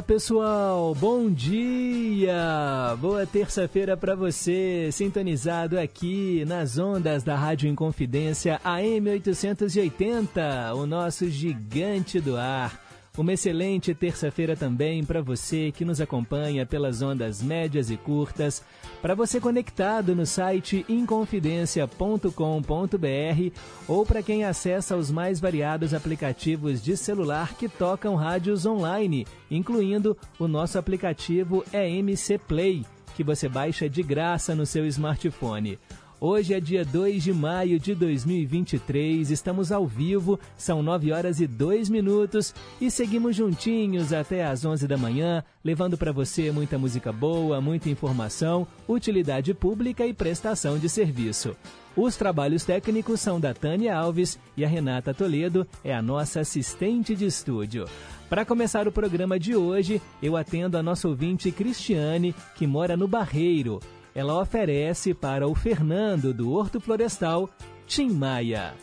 Diga lá, pessoal. Bom dia. Boa terça-feira para você, sintonizado aqui nas ondas da Rádio Inconfidência AM 880, o nosso gigante do ar. Uma excelente terça-feira também para você que nos acompanha pelas ondas médias e curtas, para você conectado no site inconfidencia.com.br ou para quem acessa os mais variados aplicativos de celular que tocam rádios online, incluindo o nosso aplicativo EMC Play, que você baixa de graça no seu smartphone. Hoje é dia 2 de maio de 2023, estamos ao vivo, são 9 horas e 2 minutos e seguimos juntinhos até às 11 da manhã, levando para você muita música boa, muita informação, utilidade pública e prestação de serviço. Os trabalhos técnicos são da Tânia Alves e a Renata Toledo é a nossa assistente de estúdio. Para começar o programa de hoje, eu atendo a nossa ouvinte Cristiane, que mora no Barreiro ela oferece para o Fernando do Horto Florestal, Tim Maia.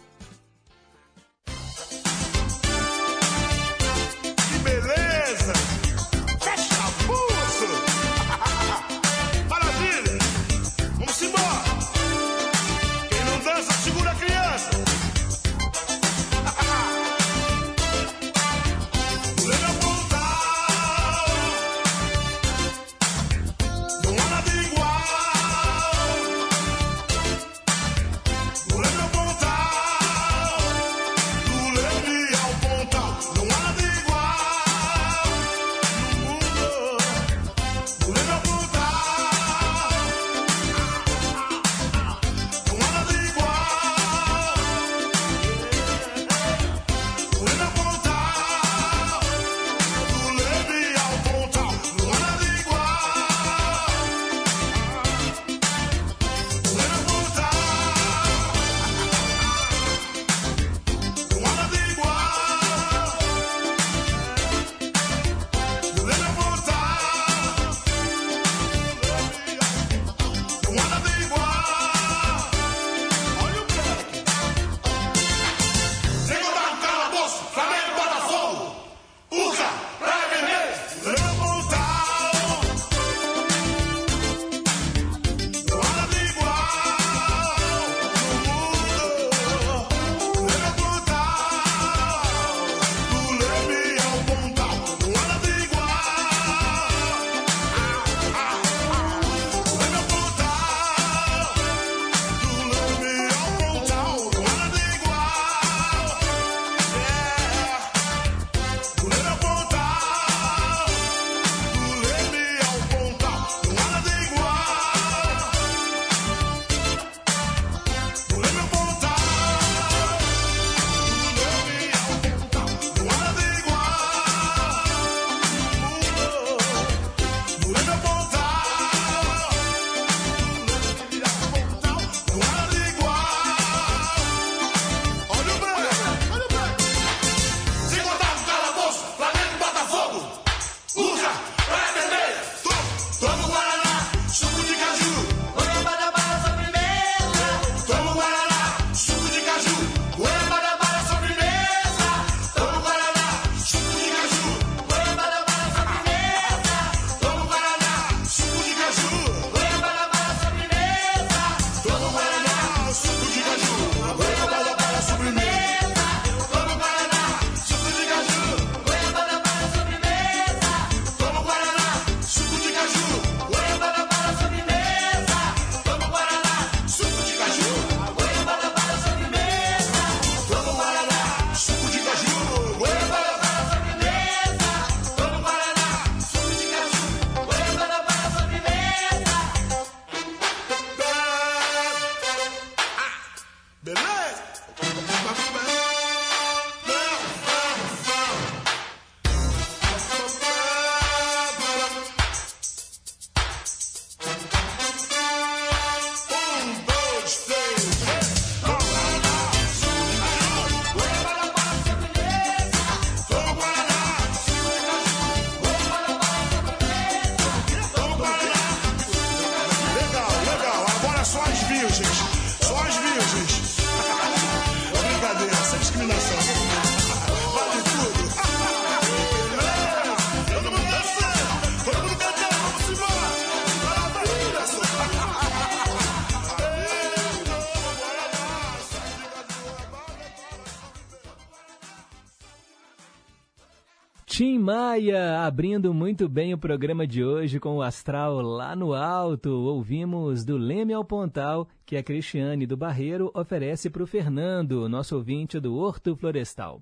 Abrindo muito bem o programa de hoje com o astral lá no alto. Ouvimos do Leme ao Pontal que a Cristiane do Barreiro oferece para o Fernando, nosso ouvinte do Horto Florestal.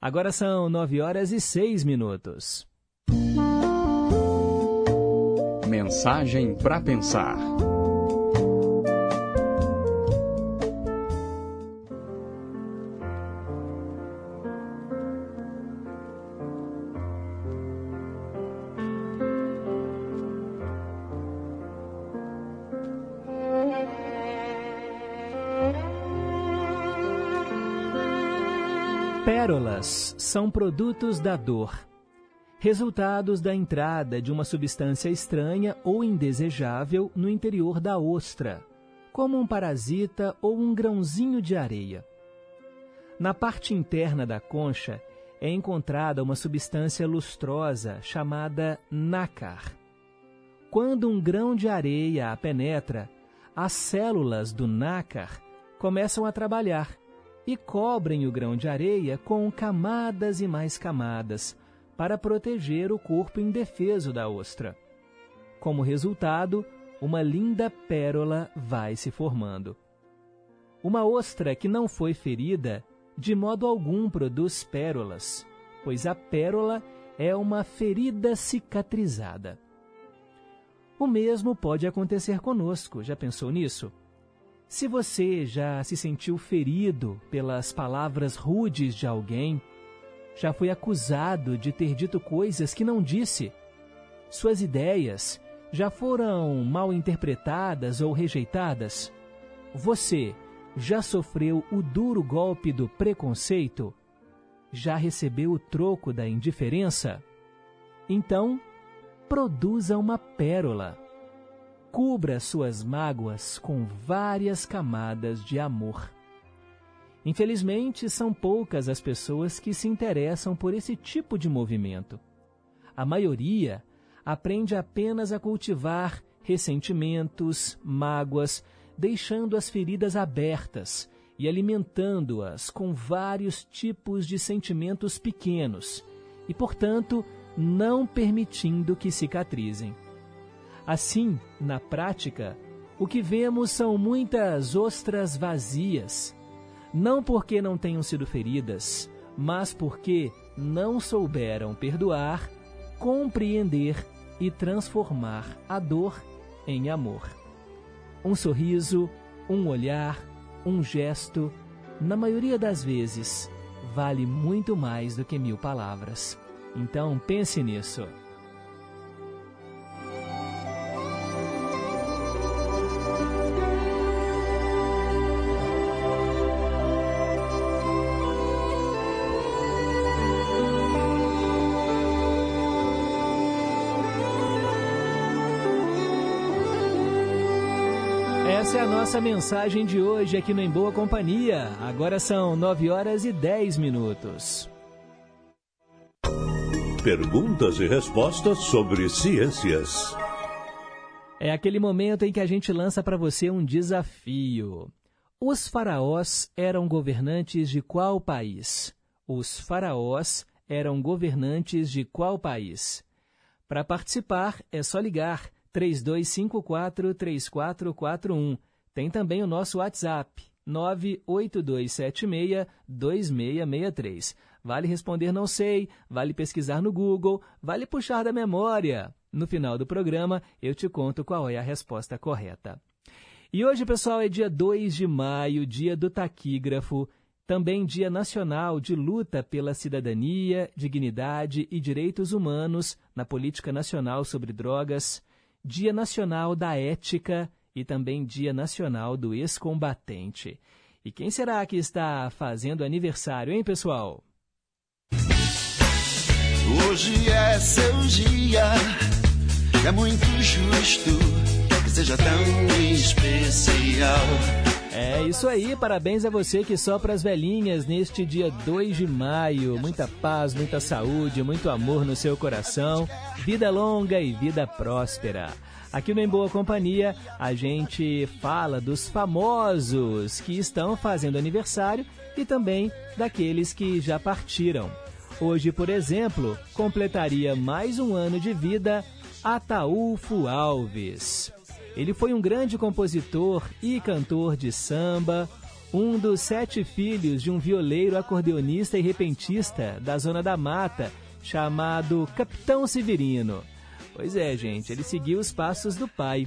Agora são nove horas e seis minutos. Mensagem para pensar. Pérolas são produtos da dor, resultados da entrada de uma substância estranha ou indesejável no interior da ostra, como um parasita ou um grãozinho de areia. Na parte interna da concha é encontrada uma substância lustrosa chamada nácar. Quando um grão de areia a penetra, as células do nácar começam a trabalhar e cobrem o grão de areia com camadas e mais camadas, para proteger o corpo indefeso da ostra. Como resultado, uma linda pérola vai se formando. Uma ostra que não foi ferida, de modo algum produz pérolas, pois a pérola é uma ferida cicatrizada. O mesmo pode acontecer conosco, já pensou nisso? Se você já se sentiu ferido pelas palavras rudes de alguém, já foi acusado de ter dito coisas que não disse, suas ideias já foram mal interpretadas ou rejeitadas, você já sofreu o duro golpe do preconceito? Já recebeu o troco da indiferença? Então, produza uma pérola cubra suas mágoas com várias camadas de amor. Infelizmente, são poucas as pessoas que se interessam por esse tipo de movimento. A maioria aprende apenas a cultivar ressentimentos, mágoas, deixando as feridas abertas e alimentando-as com vários tipos de sentimentos pequenos e, portanto, não permitindo que cicatrizem. Assim, na prática, o que vemos são muitas ostras vazias, não porque não tenham sido feridas, mas porque não souberam perdoar, compreender e transformar a dor em amor. Um sorriso, um olhar, um gesto, na maioria das vezes, vale muito mais do que mil palavras. Então pense nisso. Nossa mensagem de hoje aqui no Em Boa Companhia. Agora são 9 horas e 10 minutos. Perguntas e respostas sobre ciências. É aquele momento em que a gente lança para você um desafio. Os faraós eram governantes de qual país? Os faraós eram governantes de qual país? Para participar, é só ligar 3254-3441. Tem também o nosso WhatsApp, 98276-2663. Vale responder não sei, vale pesquisar no Google, vale puxar da memória. No final do programa, eu te conto qual é a resposta correta. E hoje, pessoal, é dia 2 de maio, dia do taquígrafo, também Dia Nacional de Luta pela Cidadania, Dignidade e Direitos Humanos na Política Nacional sobre Drogas, Dia Nacional da Ética e também Dia Nacional do Ex-Combatente. E quem será que está fazendo aniversário, hein, pessoal? Hoje é seu dia, é muito justo que seja tão especial. É isso aí, parabéns a você que sopra as velhinhas neste dia 2 de maio. Muita paz, muita saúde, muito amor no seu coração, vida longa e vida próspera. Aqui no Em Boa Companhia, a gente fala dos famosos que estão fazendo aniversário e também daqueles que já partiram. Hoje, por exemplo, completaria mais um ano de vida Ataúfo Alves. Ele foi um grande compositor e cantor de samba, um dos sete filhos de um violeiro, acordeonista e repentista da Zona da Mata, chamado Capitão Severino. Pois é, gente, ele seguiu os passos do pai.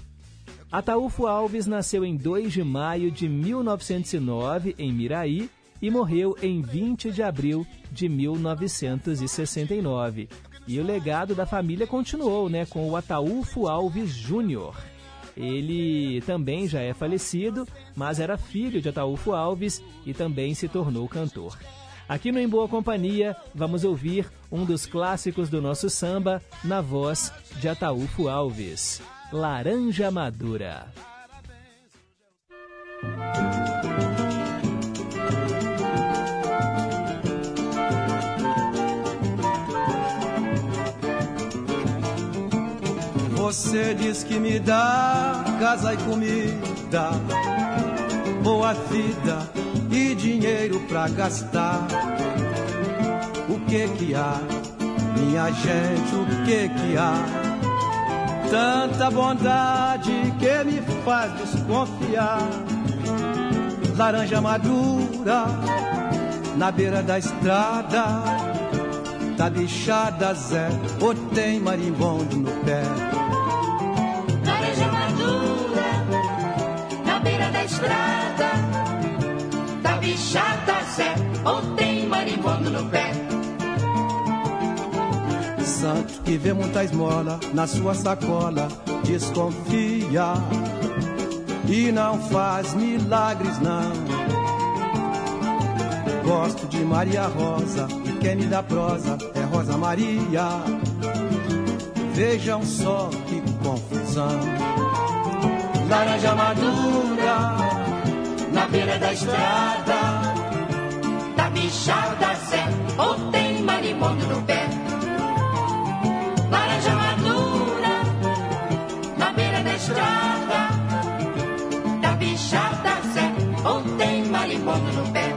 Ataúfo Alves nasceu em 2 de maio de 1909 em Miraí e morreu em 20 de abril de 1969. E o legado da família continuou, né, com o Ataúfo Alves Júnior. Ele também já é falecido, mas era filho de Ataúfo Alves e também se tornou cantor. Aqui no Em Boa Companhia, vamos ouvir um dos clássicos do nosso samba na voz de Ataúfo Alves, Laranja Madura. Você diz que me dá casa e comida, boa vida e dinheiro pra gastar. O que que há, minha gente, o que que há? Tanta bondade que me faz desconfiar. Laranja madura na beira da estrada, tá bichada Zé, ou tem marimbondo no pé. estrada Da bichada Zé Ou tem marimbondo no pé. Santo que vê muita esmola Na sua sacola Desconfia E não faz milagres não. Gosto de Maria Rosa E quem me dá prosa É Rosa Maria. Vejam só que confusão. Laranja madura na beira da estrada. Da bichada Zé, ou tem marimbondo no pé. Laranja madura na beira da estrada. Da bichada Zé, ou tem marimbondo no pé.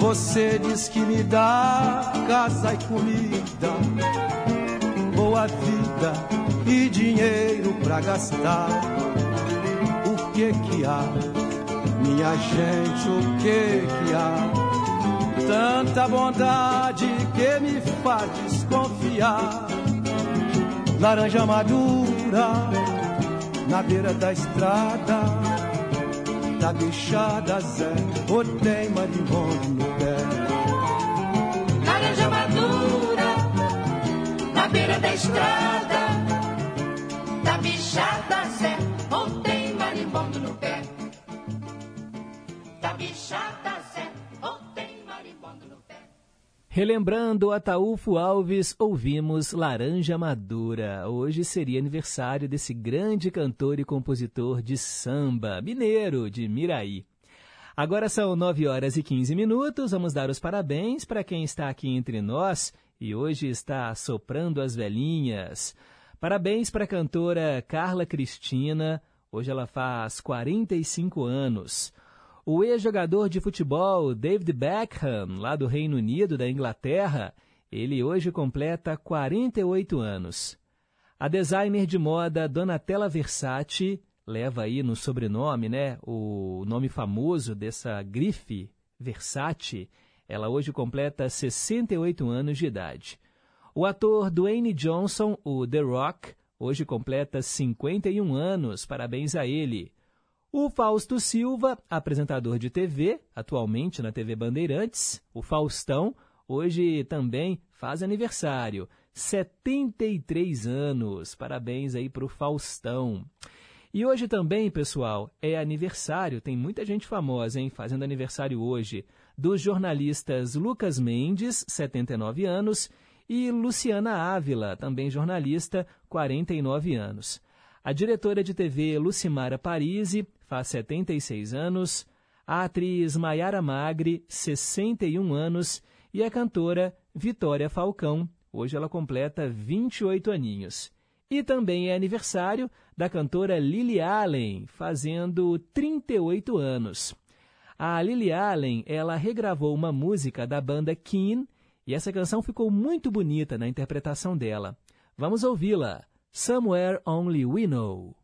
Você diz que me dá casa e comida, boa vida e dinheiro pra gastar. O que que há, minha gente, o que que há? Tanta bondade que me faz desconfiar. Laranja madura na beira da estrada, da bichada Zé, ou tem marimbondo no pé. Laranja madura na beira da estrada da bichada Zé, Bichada Zé, ou marimbondo no pé. Relembrando Ataúfo Alves, ouvimos Laranja Madura. Hoje seria aniversário desse grande cantor e compositor de samba, mineiro de Miraí. Agora são 9 horas e 15 minutos. Vamos dar os parabéns para quem está aqui entre nós e hoje está soprando as velhinhas. Parabéns para a cantora Carla Cristina, hoje ela faz 45 anos. O ex-jogador de futebol David Beckham, lá do Reino Unido, da Inglaterra, ele hoje completa 48 anos. A designer de moda Donatella Versace, leva aí no sobrenome, né, o nome famoso dessa grife, Versace, ela hoje completa 68 anos de idade. O ator Dwayne Johnson, o The Rock, hoje completa 51 anos, parabéns a ele. O Fausto Silva, apresentador de TV, atualmente na TV Bandeirantes, o Faustão, hoje também faz aniversário, 73 anos, parabéns aí para o Faustão. E hoje também, pessoal, é aniversário, tem muita gente famosa, hein, fazendo aniversário hoje, dos jornalistas Lucas Mendes, 79 anos, e Luciana Ávila, também jornalista, 49 anos. A diretora de TV Lucimara Parisi faz 76 anos, a atriz Maiara Magri, 61 anos, e a cantora Vitória Falcão, hoje ela completa 28 aninhos. E também é aniversário da cantora Lily Allen, fazendo 38 anos. A Lily Allen, ela regravou uma música da banda Keen e essa canção ficou muito bonita na interpretação dela. Vamos ouvi-la. Somewhere Only We Know.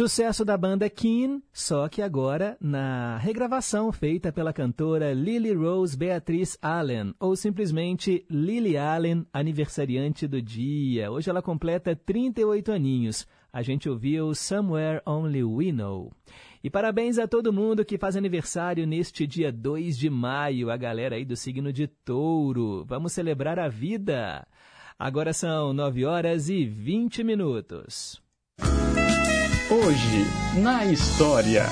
Sucesso da banda Keen, só que agora na regravação feita pela cantora Lily Rose Beatriz Allen, ou simplesmente Lily Allen, aniversariante do dia. Hoje ela completa 38 aninhos. A gente ouviu Somewhere Only We Know. E parabéns a todo mundo que faz aniversário neste dia 2 de maio, a galera aí do signo de touro. Vamos celebrar a vida! Agora são 9 horas e 20 minutos. Hoje, na história.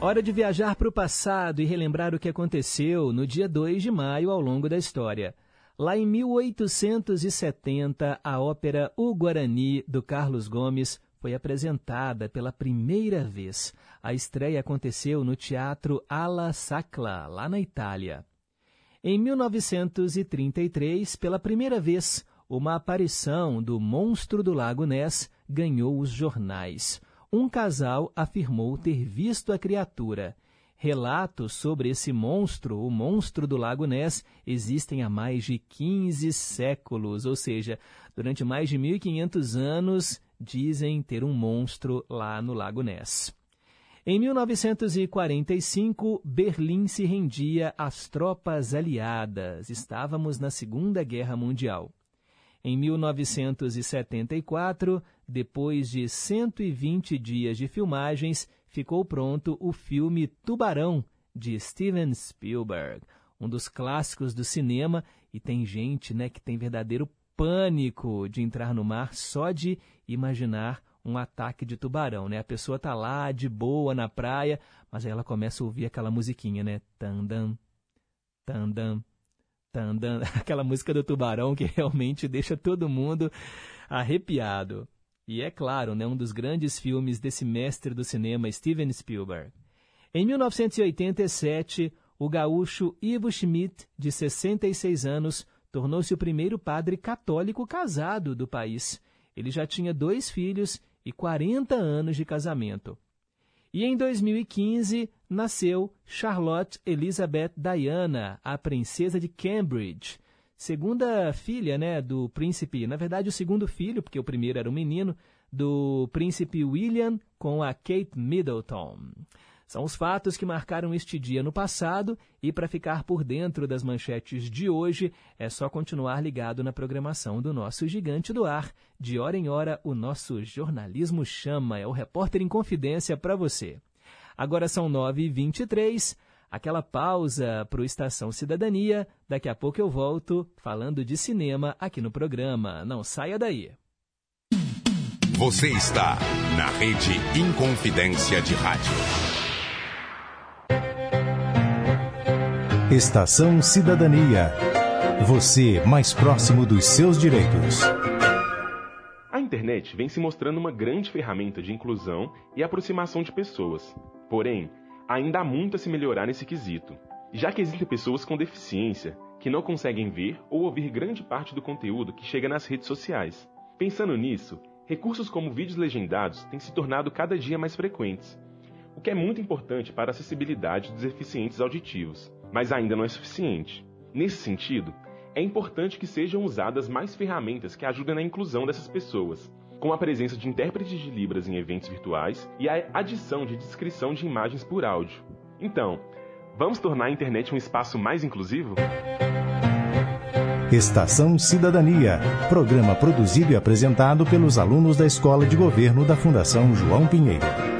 Hora de viajar para o passado e relembrar o que aconteceu no dia 2 de maio ao longo da história. Lá em 1870, a ópera O Guarani, do Carlos Gomes, foi apresentada pela primeira vez. A estreia aconteceu no Teatro Alla Sacla, lá na Itália. Em 1933, pela primeira vez, uma aparição do monstro do Lago Ness ganhou os jornais. Um casal afirmou ter visto a criatura. Relatos sobre esse monstro, o monstro do Lago Ness, existem há mais de 15 séculos, ou seja, durante mais de 1500 anos, dizem ter um monstro lá no Lago Ness. Em 1945, Berlim se rendia às tropas aliadas. Estávamos na Segunda Guerra Mundial. Em 1974, depois de 120 dias de filmagens, ficou pronto o filme Tubarão, de Steven Spielberg, um dos clássicos do cinema, e tem gente né, que tem verdadeiro pânico de entrar no mar só de imaginar um ataque de tubarão, né? A pessoa tá lá de boa na praia, mas aí ela começa a ouvir aquela musiquinha, né? Tandam, tandam, tandam, aquela música do tubarão que realmente deixa todo mundo arrepiado. E é claro, né, um dos grandes filmes desse mestre do cinema, Steven Spielberg. Em 1987, o gaúcho Ivo Schmidt, de 66 anos, tornou-se o primeiro padre católico casado do país. Ele já tinha dois filhos e 40 anos de casamento. E em 2015 nasceu Charlotte Elizabeth Diana, a princesa de Cambridge, segunda filha né, do príncipe, na verdade o segundo filho, porque o primeiro era um menino, do príncipe William com a Kate Middleton. São os fatos que marcaram este dia no passado e para ficar por dentro das manchetes de hoje é só continuar ligado na programação do nosso Gigante do Ar. De hora em hora, o nosso jornalismo chama, é o repórter em confidência para você. Agora são 9h23, aquela pausa para o Estação Cidadania. Daqui a pouco eu volto falando de cinema aqui no programa. Não saia daí. Você está na rede Inconfidência de Rádio. Estação Cidadania. Você mais próximo dos seus direitos. A internet vem se mostrando uma grande ferramenta de inclusão e aproximação de pessoas. Porém, ainda há muito a se melhorar nesse quesito, já que existem pessoas com deficiência que não conseguem ver ou ouvir grande parte do conteúdo que chega nas redes sociais. Pensando nisso, recursos como vídeos legendados têm se tornado cada dia mais frequentes, o que é muito importante para a acessibilidade dos deficientes auditivos mas ainda não é suficiente. Nesse sentido, é importante que sejam usadas mais ferramentas que ajudem na inclusão dessas pessoas, como a presença de intérpretes de Libras em eventos virtuais e a adição de descrição de imagens por áudio. Então, vamos tornar a internet um espaço mais inclusivo? Estação Cidadania, programa produzido e apresentado pelos alunos da Escola de Governo da Fundação João Pinheiro.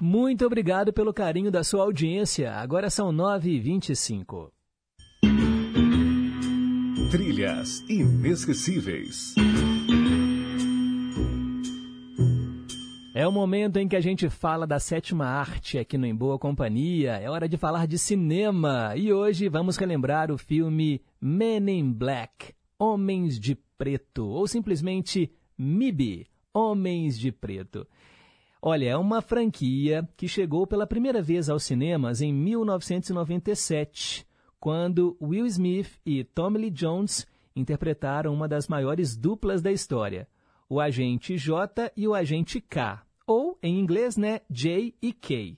Muito obrigado pelo carinho da sua audiência. Agora são 9h25. Trilhas inesquecíveis. É o momento em que a gente fala da sétima arte aqui no Em Boa Companhia. É hora de falar de cinema. E hoje vamos relembrar o filme Men in Black Homens de Preto ou simplesmente MIB Homens de Preto. Olha, é uma franquia que chegou pela primeira vez aos cinemas em 1997, quando Will Smith e Tommy Lee Jones interpretaram uma das maiores duplas da história, o agente J e o agente K, ou em inglês, né, J e K.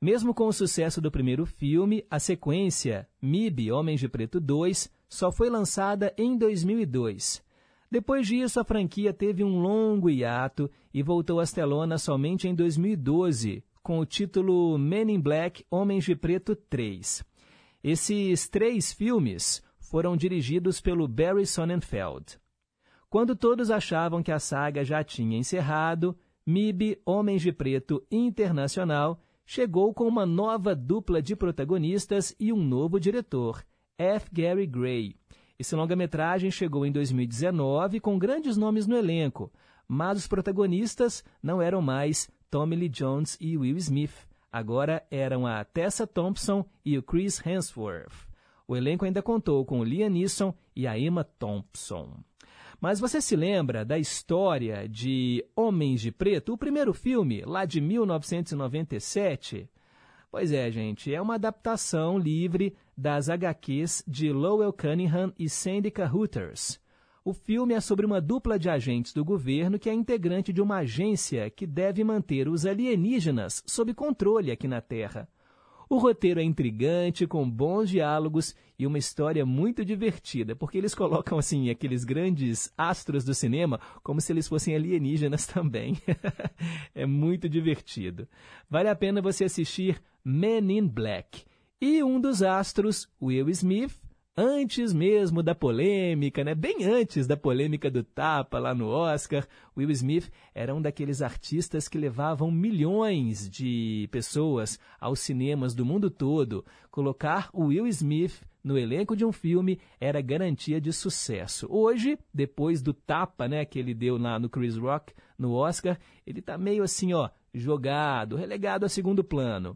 Mesmo com o sucesso do primeiro filme, a sequência MIB Homens de Preto 2 só foi lançada em 2002 depois disso, a franquia teve um longo hiato e voltou às telonas somente em 2012, com o título Men in Black Homens de Preto 3. Esses três filmes foram dirigidos pelo Barry Sonnenfeld. Quando todos achavam que a saga já tinha encerrado, MIB Homens de Preto Internacional chegou com uma nova dupla de protagonistas e um novo diretor, F. Gary Gray. Esse longa-metragem chegou em 2019 com grandes nomes no elenco, mas os protagonistas não eram mais Tommy Lee Jones e Will Smith. Agora eram a Tessa Thompson e o Chris Hemsworth. O elenco ainda contou com o Liam Neeson e a Emma Thompson. Mas você se lembra da história de Homens de Preto, o primeiro filme, lá de 1997? Pois é, gente, é uma adaptação livre das HQs de Lowell Cunningham e Sandy Hooters. O filme é sobre uma dupla de agentes do governo que é integrante de uma agência que deve manter os alienígenas sob controle aqui na Terra. O roteiro é intrigante, com bons diálogos e uma história muito divertida, porque eles colocam assim aqueles grandes astros do cinema como se eles fossem alienígenas também. é muito divertido. Vale a pena você assistir Men in Black. E um dos astros, Will Smith, antes mesmo da polêmica, né? bem antes da polêmica do tapa lá no Oscar, Will Smith era um daqueles artistas que levavam milhões de pessoas aos cinemas do mundo todo. Colocar o Will Smith no elenco de um filme era garantia de sucesso. Hoje, depois do tapa né, que ele deu lá no Chris Rock, no Oscar, ele está meio assim, ó, jogado, relegado a segundo plano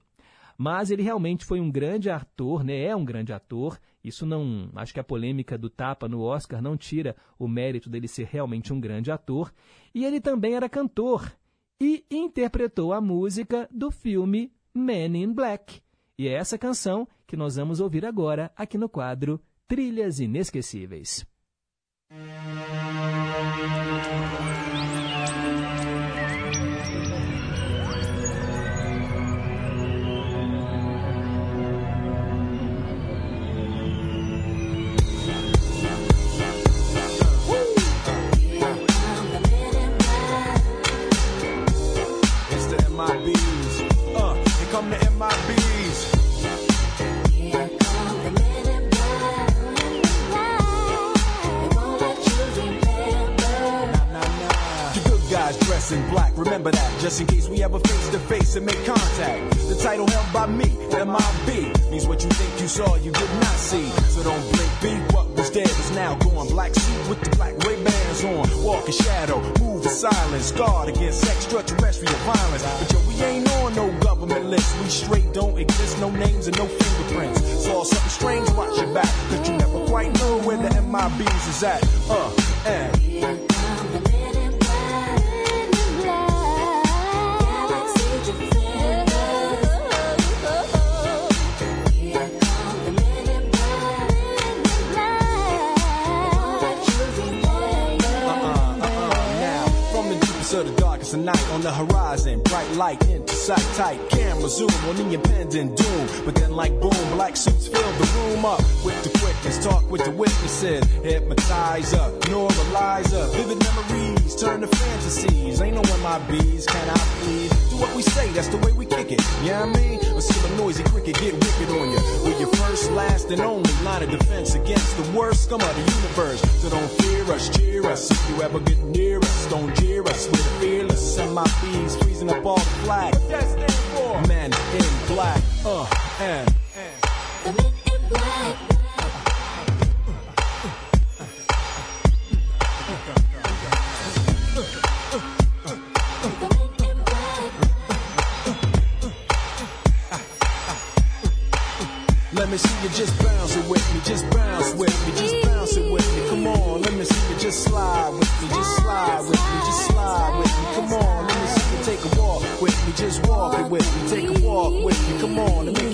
mas ele realmente foi um grande ator, né? É um grande ator. Isso não, acho que a polêmica do tapa no Oscar não tira o mérito dele ser realmente um grande ator. E ele também era cantor e interpretou a música do filme Men in Black. E é essa canção que nós vamos ouvir agora aqui no quadro Trilhas Inesquecíveis. In black. Remember that, just in case we ever face to face and make contact. The title held by me, MIB, means what you think you saw, you did not see. So don't blink, be what was dead is now gone. Black suit with the black Ray Bans on. Walk in shadow, move in silence, guard against extraterrestrial violence. But yo, we ain't on no government list. We straight don't exist, no names and no fingerprints. Saw something strange, watch your back, cause you never quite know where the MIBs is at. Uh, and. Of the darkest of night on the horizon. Bright light into sight tight. Camera zoom on the impending doom. But then, like boom, black suits fill the room up with the quickness. Talk with the witnesses. Hypnotizer, neuralizer. Vivid memories turn to fantasies. Ain't no bees. Can I please? Do what we say, that's the way we kick it. Yeah, you know I mean? Or see a noisy cricket get wicked on you. We're your first, last, and only line of defense against the worst scum of the universe. So don't fear us, cheer us. If you ever get near us, don't jeer us. We're fearless. Send my bees freezing up all the flag. Men in black. Uh, and. The men in black. Just bounce it with me, just bounce with me, just bounce it with me. Come on, let me see you just slide with me, just slide with me, just slide with me. Come on, let me see you take a walk with me, just walk it with me, take a walk with me. Come on, and make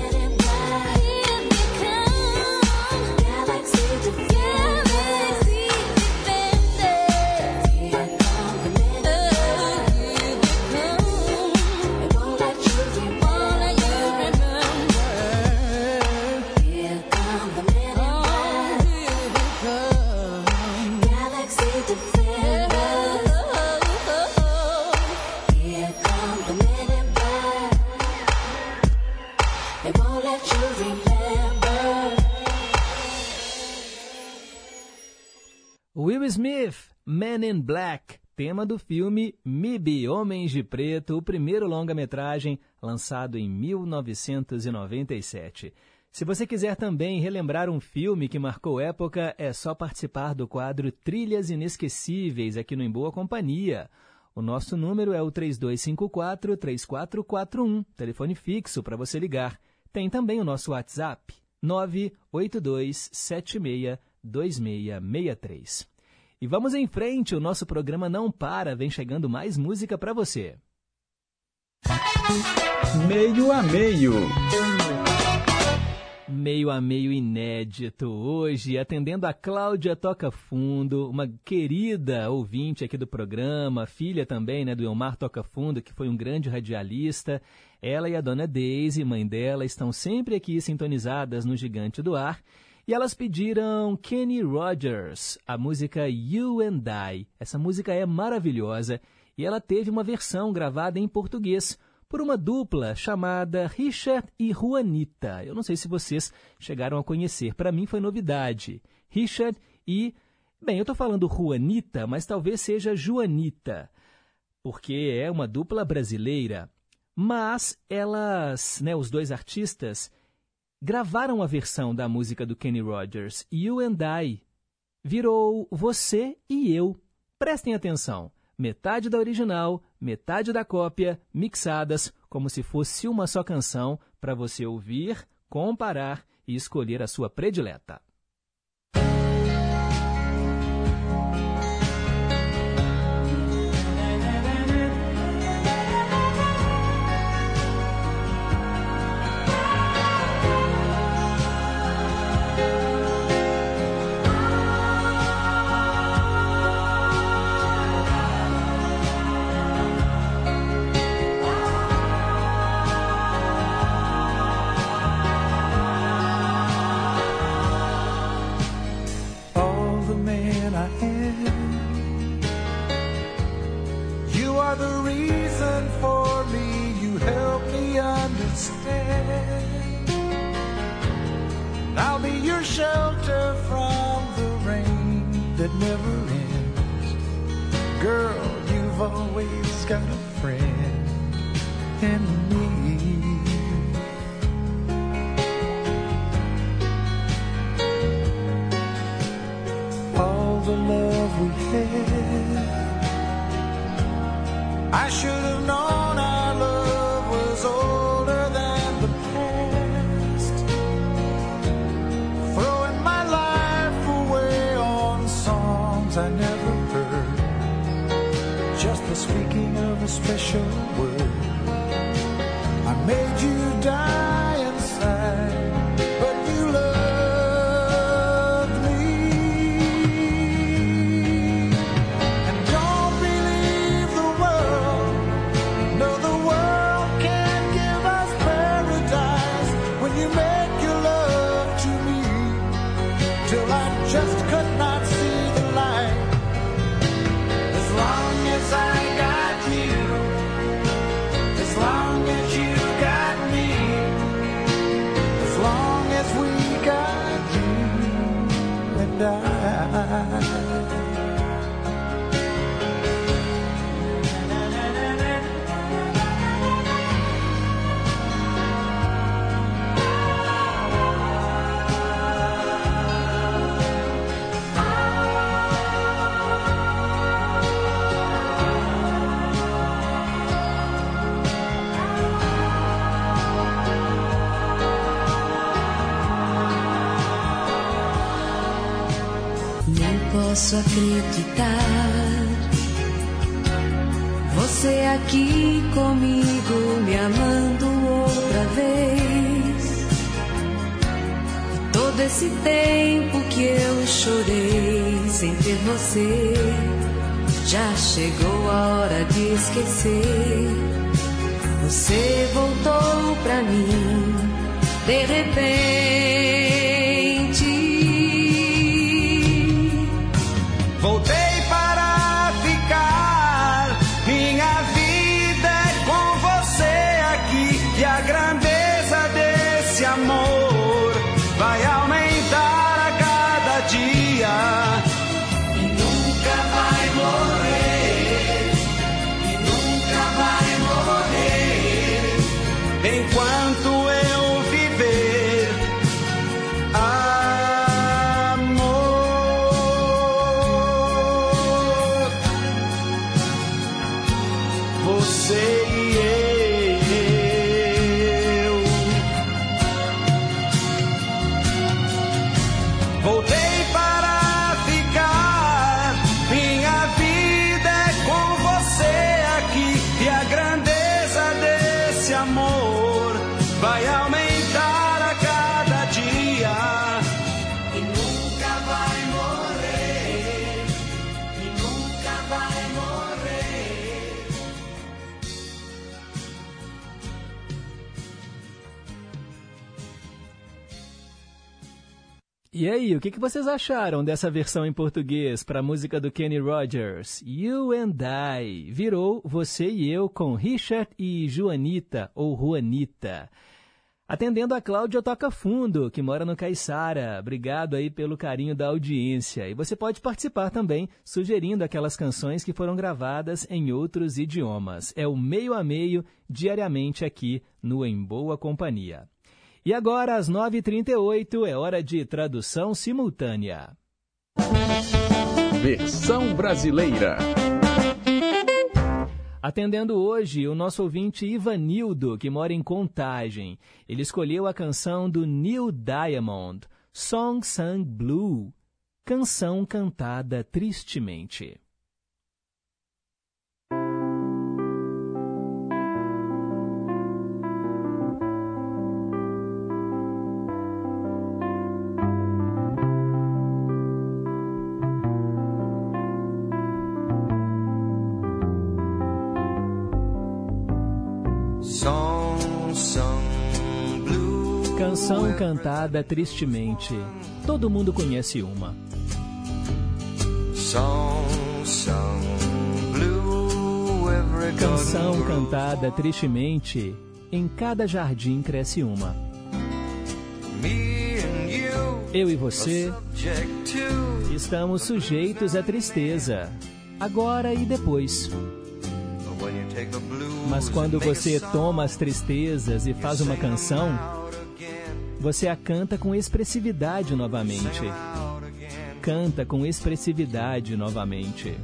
Smith, Man in Black, tema do filme MIB, Homens de Preto, o primeiro longa-metragem lançado em 1997. Se você quiser também relembrar um filme que marcou época, é só participar do quadro Trilhas Inesquecíveis aqui no Em Boa Companhia. O nosso número é o 3254-3441, telefone fixo para você ligar. Tem também o nosso WhatsApp, 982762663. E vamos em frente, o nosso programa não para, vem chegando mais música para você. Meio a meio. Meio a meio inédito hoje, atendendo a Cláudia Toca Fundo, uma querida ouvinte aqui do programa, filha também né, do Elmar Toca Fundo, que foi um grande radialista. Ela e a dona Daisy, mãe dela, estão sempre aqui sintonizadas no Gigante do Ar. E elas pediram Kenny Rogers, a música You and I. Essa música é maravilhosa e ela teve uma versão gravada em português por uma dupla chamada Richard e Juanita. Eu não sei se vocês chegaram a conhecer, para mim foi novidade. Richard e. Bem, eu estou falando Juanita, mas talvez seja Joanita, porque é uma dupla brasileira. Mas elas, né, os dois artistas, gravaram a versão da música do Kenny Rogers, You and I. Virou Você e Eu. Prestem atenção metade da original, metade da cópia, mixadas como se fosse uma só canção para você ouvir, comparar e escolher a sua predileta. Shelter from the rain that never ends. Girl, you've always got a friend in me. all the love we had. I should have known special word. I made you die posso acreditar você aqui comigo, me amando outra vez. Todo esse tempo que eu chorei sem ter você, já chegou a hora de esquecer. Você voltou pra mim de repente. Aí, o que que vocês acharam dessa versão em português para a música do Kenny Rogers? You and I virou Você e Eu com Richard e Joanita, ou Juanita. Atendendo a Cláudia Toca Fundo, que mora no Caiçara. Obrigado aí pelo carinho da audiência. E você pode participar também, sugerindo aquelas canções que foram gravadas em outros idiomas. É o meio a meio, diariamente aqui no Em Boa Companhia. E agora, às 9h38, é hora de tradução simultânea. Versão brasileira. Atendendo hoje o nosso ouvinte Ivanildo, que mora em Contagem. Ele escolheu a canção do Neil Diamond, Song Sung Blue, canção cantada tristemente. Canção cantada tristemente. Todo mundo conhece uma. Canção cantada tristemente. Em cada jardim cresce uma. Eu e você estamos sujeitos à tristeza, agora e depois. Mas quando você toma as tristezas e faz uma canção, você a canta com expressividade novamente. Canta com expressividade novamente.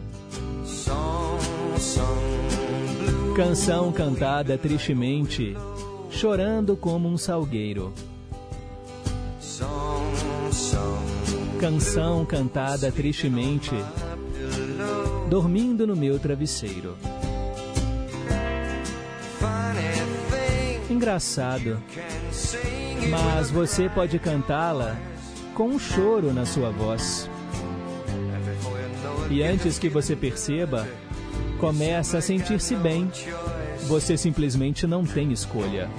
Canção cantada tristemente, chorando como um salgueiro. Canção cantada tristemente, dormindo no meu travesseiro. Engraçado, mas você pode cantá-la com um choro na sua voz. E antes que você perceba, começa a sentir-se bem. Você simplesmente não tem escolha.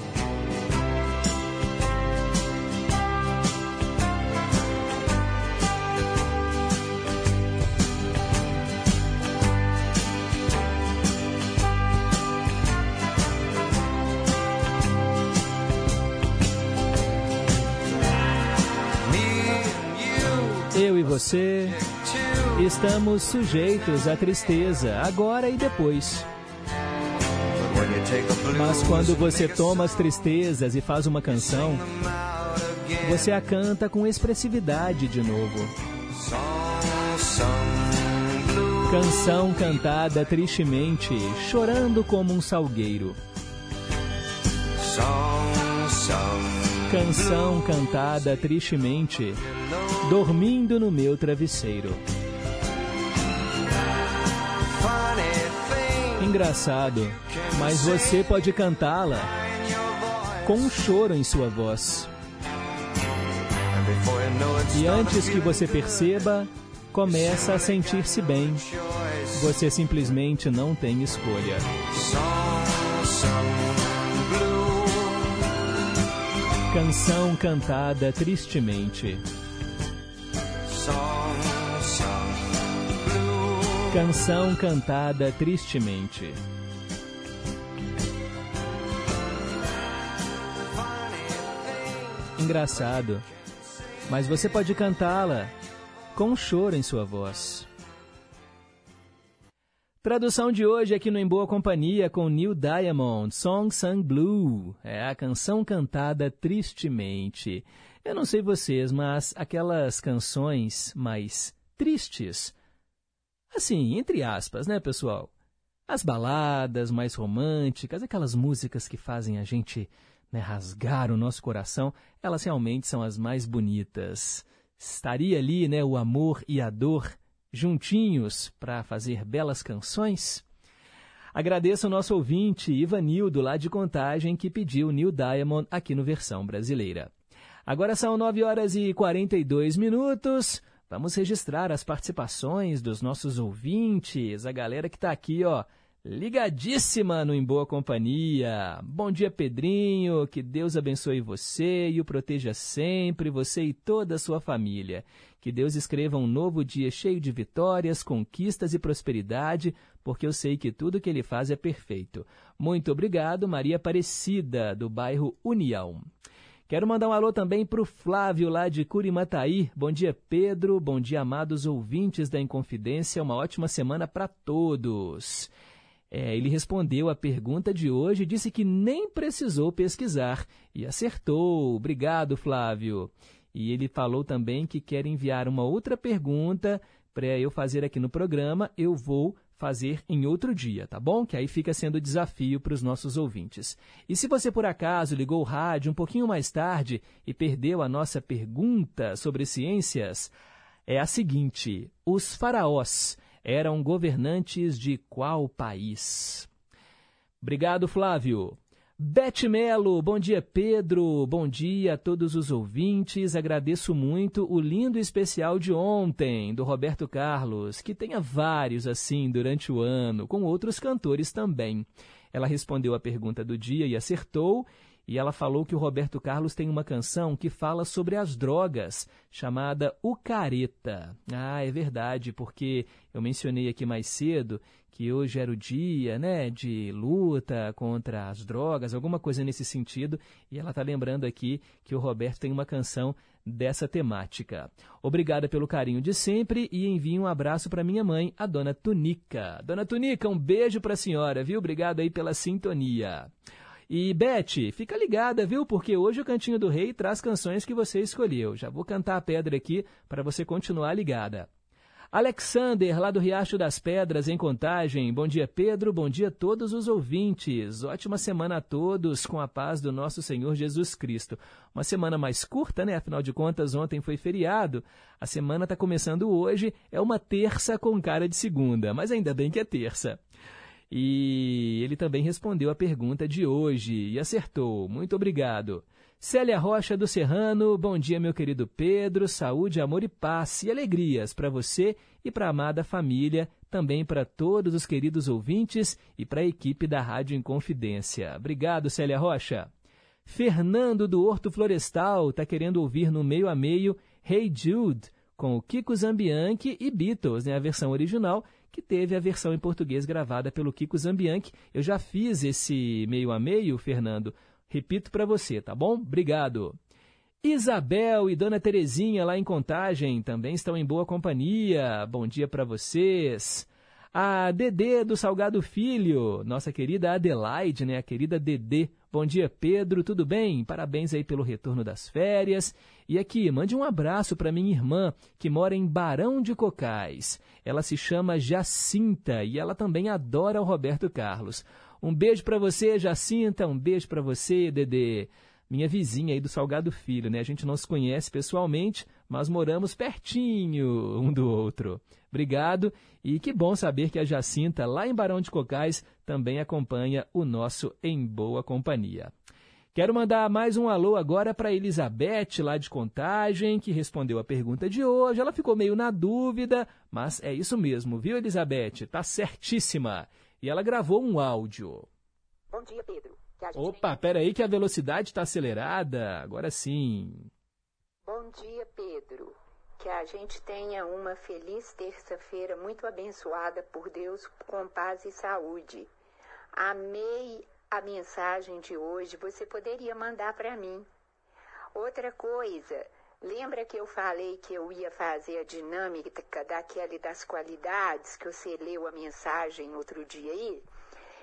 Você estamos sujeitos à tristeza, agora e depois. Mas quando and você toma as tristezas e faz uma canção, você a canta com expressividade de novo. Canção cantada tristemente, chorando como um salgueiro. Canção cantada tristemente, dormindo no meu travesseiro. Engraçado, mas você pode cantá-la com um choro em sua voz. E antes que você perceba, começa a sentir-se bem. Você simplesmente não tem escolha. Canção cantada tristemente. Canção cantada tristemente. Engraçado, mas você pode cantá-la com um choro em sua voz. Tradução de hoje aqui no Em Boa Companhia com Neil Diamond, Song Sung Blue. É a canção cantada tristemente. Eu não sei vocês, mas aquelas canções mais tristes, assim, entre aspas, né, pessoal? As baladas mais românticas, aquelas músicas que fazem a gente né, rasgar o nosso coração, elas realmente são as mais bonitas. Estaria ali né, o amor e a dor juntinhos para fazer belas canções? Agradeço ao nosso ouvinte Ivanildo, lá de Contagem, que pediu Neil Diamond aqui no versão brasileira. Agora são 9 horas e 42 minutos. Vamos registrar as participações dos nossos ouvintes, a galera que está aqui, ó, ligadíssima no Em Boa Companhia. Bom dia, Pedrinho. Que Deus abençoe você e o proteja sempre, você e toda a sua família. Que Deus escreva um novo dia cheio de vitórias, conquistas e prosperidade, porque eu sei que tudo que Ele faz é perfeito. Muito obrigado, Maria Aparecida, do bairro União. Quero mandar um alô também para o Flávio, lá de Curimataí. Bom dia, Pedro. Bom dia, amados ouvintes da Inconfidência. Uma ótima semana para todos. É, ele respondeu a pergunta de hoje e disse que nem precisou pesquisar. E acertou. Obrigado, Flávio. E ele falou também que quer enviar uma outra pergunta para eu fazer aqui no programa. Eu vou fazer em outro dia, tá bom? Que aí fica sendo desafio para os nossos ouvintes. E se você por acaso ligou o rádio um pouquinho mais tarde e perdeu a nossa pergunta sobre ciências, é a seguinte: os faraós eram governantes de qual país? Obrigado, Flávio. Bete Melo, bom dia Pedro, bom dia a todos os ouvintes. Agradeço muito o lindo especial de ontem, do Roberto Carlos, que tenha vários assim durante o ano, com outros cantores também. Ela respondeu a pergunta do dia e acertou, e ela falou que o Roberto Carlos tem uma canção que fala sobre as drogas, chamada O Careta. Ah, é verdade, porque eu mencionei aqui mais cedo que hoje era o dia né, de luta contra as drogas, alguma coisa nesse sentido, e ela está lembrando aqui que o Roberto tem uma canção dessa temática. Obrigada pelo carinho de sempre e envio um abraço para minha mãe, a dona Tunica. Dona Tunica, um beijo para a senhora, viu? Obrigado aí pela sintonia. E Beth, fica ligada, viu? Porque hoje o Cantinho do Rei traz canções que você escolheu. Já vou cantar a pedra aqui para você continuar ligada. Alexander, lá do Riacho das Pedras, em Contagem. Bom dia, Pedro. Bom dia a todos os ouvintes. Ótima semana a todos, com a paz do nosso Senhor Jesus Cristo. Uma semana mais curta, né? Afinal de contas, ontem foi feriado. A semana está começando hoje. É uma terça com cara de segunda, mas ainda bem que é terça. E ele também respondeu a pergunta de hoje e acertou. Muito obrigado. Célia Rocha do Serrano, bom dia, meu querido Pedro. Saúde, amor e paz e alegrias para você e para a amada família, também para todos os queridos ouvintes e para a equipe da Rádio Inconfidência. Obrigado, Célia Rocha. Fernando do Horto Florestal está querendo ouvir no meio a meio Hey Jude com o Kiko Zambianchi e Beatles, né, a versão original, que teve a versão em português gravada pelo Kiko Zambianchi. Eu já fiz esse meio a meio, Fernando, Repito para você, tá bom? Obrigado. Isabel e Dona Terezinha lá em Contagem também estão em boa companhia. Bom dia para vocês. A Dedê do Salgado Filho, nossa querida Adelaide, né? A querida Dedê. Bom dia, Pedro, tudo bem? Parabéns aí pelo retorno das férias. E aqui, mande um abraço para minha irmã, que mora em Barão de Cocais. Ela se chama Jacinta e ela também adora o Roberto Carlos. Um beijo para você, Jacinta. Um beijo para você, Dedê. minha vizinha aí do Salgado Filho, né? A gente não se conhece pessoalmente, mas moramos pertinho um do outro. Obrigado e que bom saber que a Jacinta, lá em Barão de Cocais, também acompanha o nosso Em Boa Companhia. Quero mandar mais um alô agora para Elizabeth, lá de Contagem, que respondeu a pergunta de hoje. Ela ficou meio na dúvida, mas é isso mesmo, viu, Elizabeth? Tá certíssima. E ela gravou um áudio. Bom dia, Pedro. Que a gente Opa, peraí que a velocidade está acelerada. Agora sim. Bom dia, Pedro. Que a gente tenha uma feliz terça-feira muito abençoada por Deus com paz e saúde. Amei a mensagem de hoje. Você poderia mandar para mim. Outra coisa, lembra que eu falei que eu ia fazer a dinâmica daquela das qualidades que você leu a mensagem outro dia aí?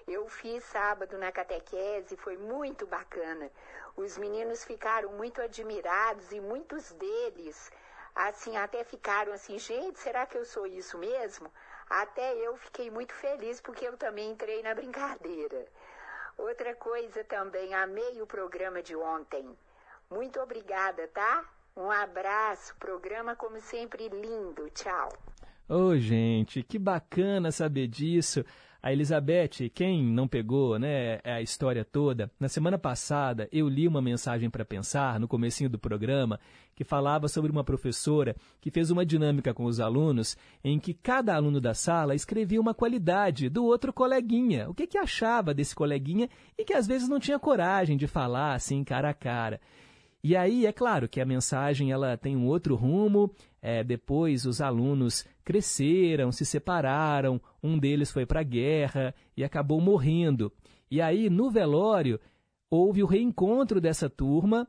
Eu fiz sábado na catequese, foi muito bacana. Os meninos ficaram muito admirados e muitos deles, assim, até ficaram assim, gente, será que eu sou isso mesmo? Até eu fiquei muito feliz porque eu também entrei na brincadeira. Outra coisa também, amei o programa de ontem. Muito obrigada, tá? Um abraço, programa como sempre lindo. Tchau. Ô, gente, que bacana saber disso. A Elizabeth, quem não pegou, né, a história toda, na semana passada eu li uma mensagem para pensar no comecinho do programa que falava sobre uma professora que fez uma dinâmica com os alunos em que cada aluno da sala escrevia uma qualidade do outro coleguinha, o que que achava desse coleguinha e que às vezes não tinha coragem de falar assim cara a cara. E aí, é claro que a mensagem ela tem um outro rumo. É, depois, os alunos cresceram, se separaram, um deles foi para a guerra e acabou morrendo. E aí, no velório, houve o reencontro dessa turma,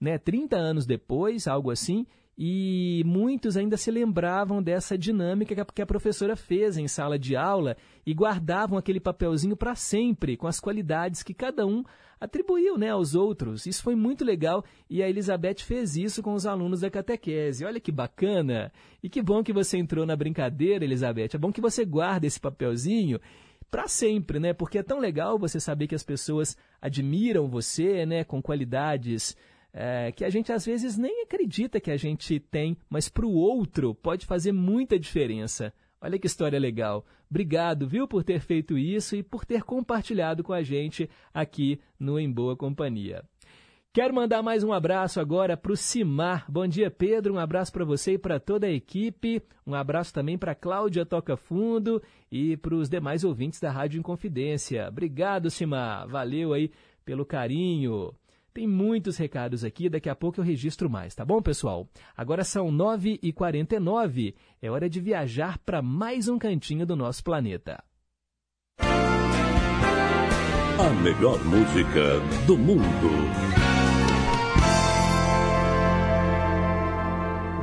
né, 30 anos depois, algo assim, e muitos ainda se lembravam dessa dinâmica que a- professora fez em sala de aula e guardavam aquele papelzinho para sempre, com as qualidades que cada um atribuiu né, aos outros. Isso foi muito legal e a Elizabeth fez isso com os alunos da catequese. Olha que bacana! E que bom que você entrou na brincadeira, Elizabeth. É bom que você guarde esse papelzinho para sempre, né? Porque é tão legal você saber que as pessoas admiram você, né, com qualidades é, que a gente às vezes nem acredita que a gente tem, mas para o outro pode fazer muita diferença. Olha que história legal. Obrigado, viu, por ter feito isso e por ter compartilhado com a gente aqui no Em Boa Companhia. Quero mandar mais um abraço agora para o Simar. Bom dia, Pedro. Um abraço para você e para toda a equipe. Um abraço também para Cláudia Toca Fundo e para os demais ouvintes da Rádio Inconfidência. Obrigado, Simar. Valeu aí pelo carinho. Tem muitos recados aqui, daqui a pouco eu registro mais, tá bom, pessoal? Agora são 9h49, é hora de viajar para mais um cantinho do nosso planeta. A melhor música do mundo.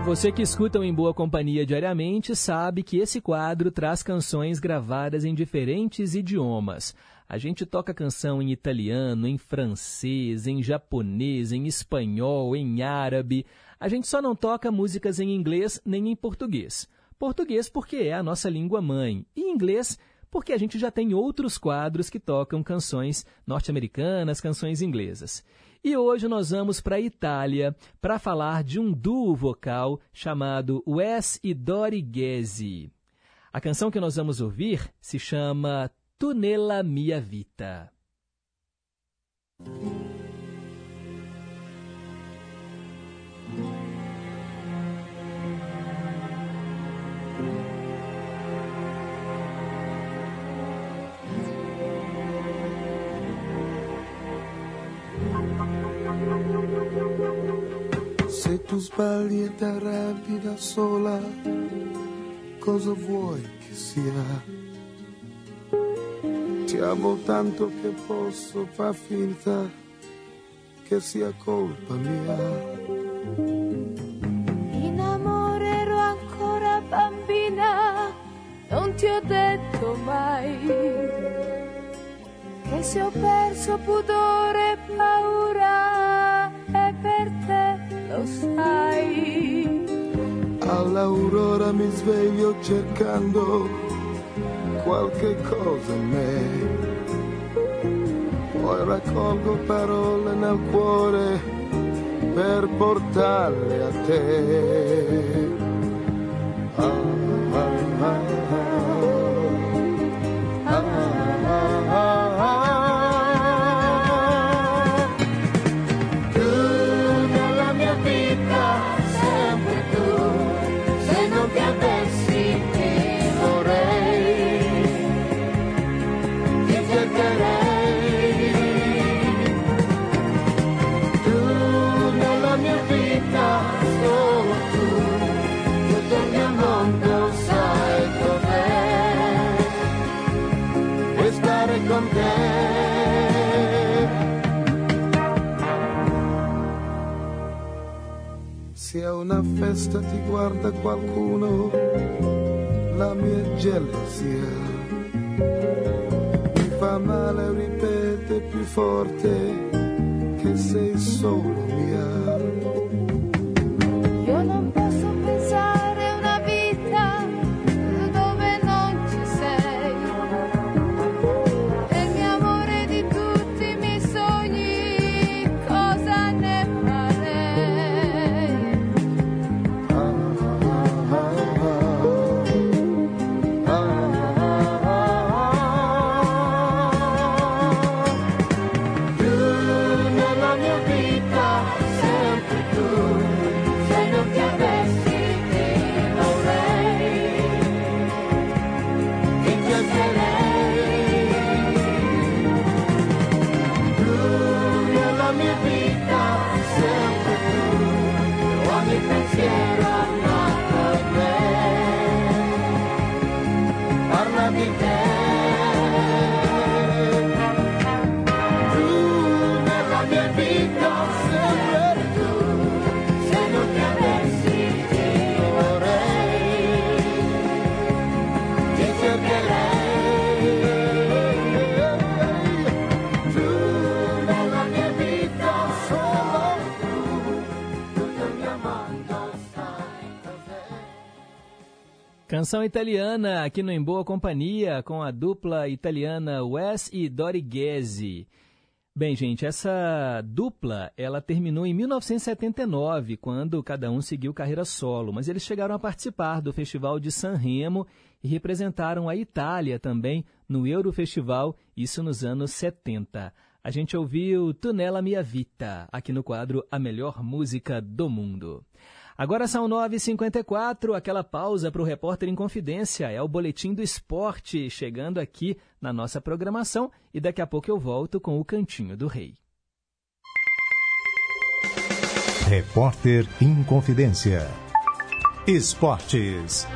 Você que escuta o Em Boa Companhia diariamente sabe que esse quadro traz canções gravadas em diferentes idiomas. A gente toca canção em italiano, em francês, em japonês, em espanhol, em árabe. A gente só não toca músicas em inglês nem em português. Português porque é a nossa língua mãe, e inglês porque a gente já tem outros quadros que tocam canções norte-americanas, canções inglesas. E hoje nós vamos para a Itália para falar de um duo vocal chamado Wes e Dori. A canção que nós vamos ouvir se chama Tu nella mia vita. Se tu sbagli e da sola, cosa vuoi che sia? Ti amo tanto che posso far finta che sia colpa mia. In amore ero ancora bambina, non ti ho detto mai che se ho perso pudore e paura è per te, lo sai. All'aurora mi sveglio cercando qualche cosa in me. Poi raccolgo parole nel cuore per portarle a te. Ah, a una festa ti guarda qualcuno, la mia gelosia mi fa male, ripete più forte che sei solo mia. Canção italiana aqui no Em Boa Companhia com a dupla italiana Wes e Dori Ghezzi. Bem, gente, essa dupla ela terminou em 1979, quando cada um seguiu carreira solo, mas eles chegaram a participar do Festival de Sanremo e representaram a Itália também no Eurofestival, isso nos anos 70. A gente ouviu Tunella Mia Vita, aqui no quadro A Melhor Música do Mundo. Agora são 9h54, aquela pausa para o repórter em confidência. É o Boletim do Esporte chegando aqui na nossa programação e daqui a pouco eu volto com o Cantinho do Rei. Repórter em Confidência. Esportes.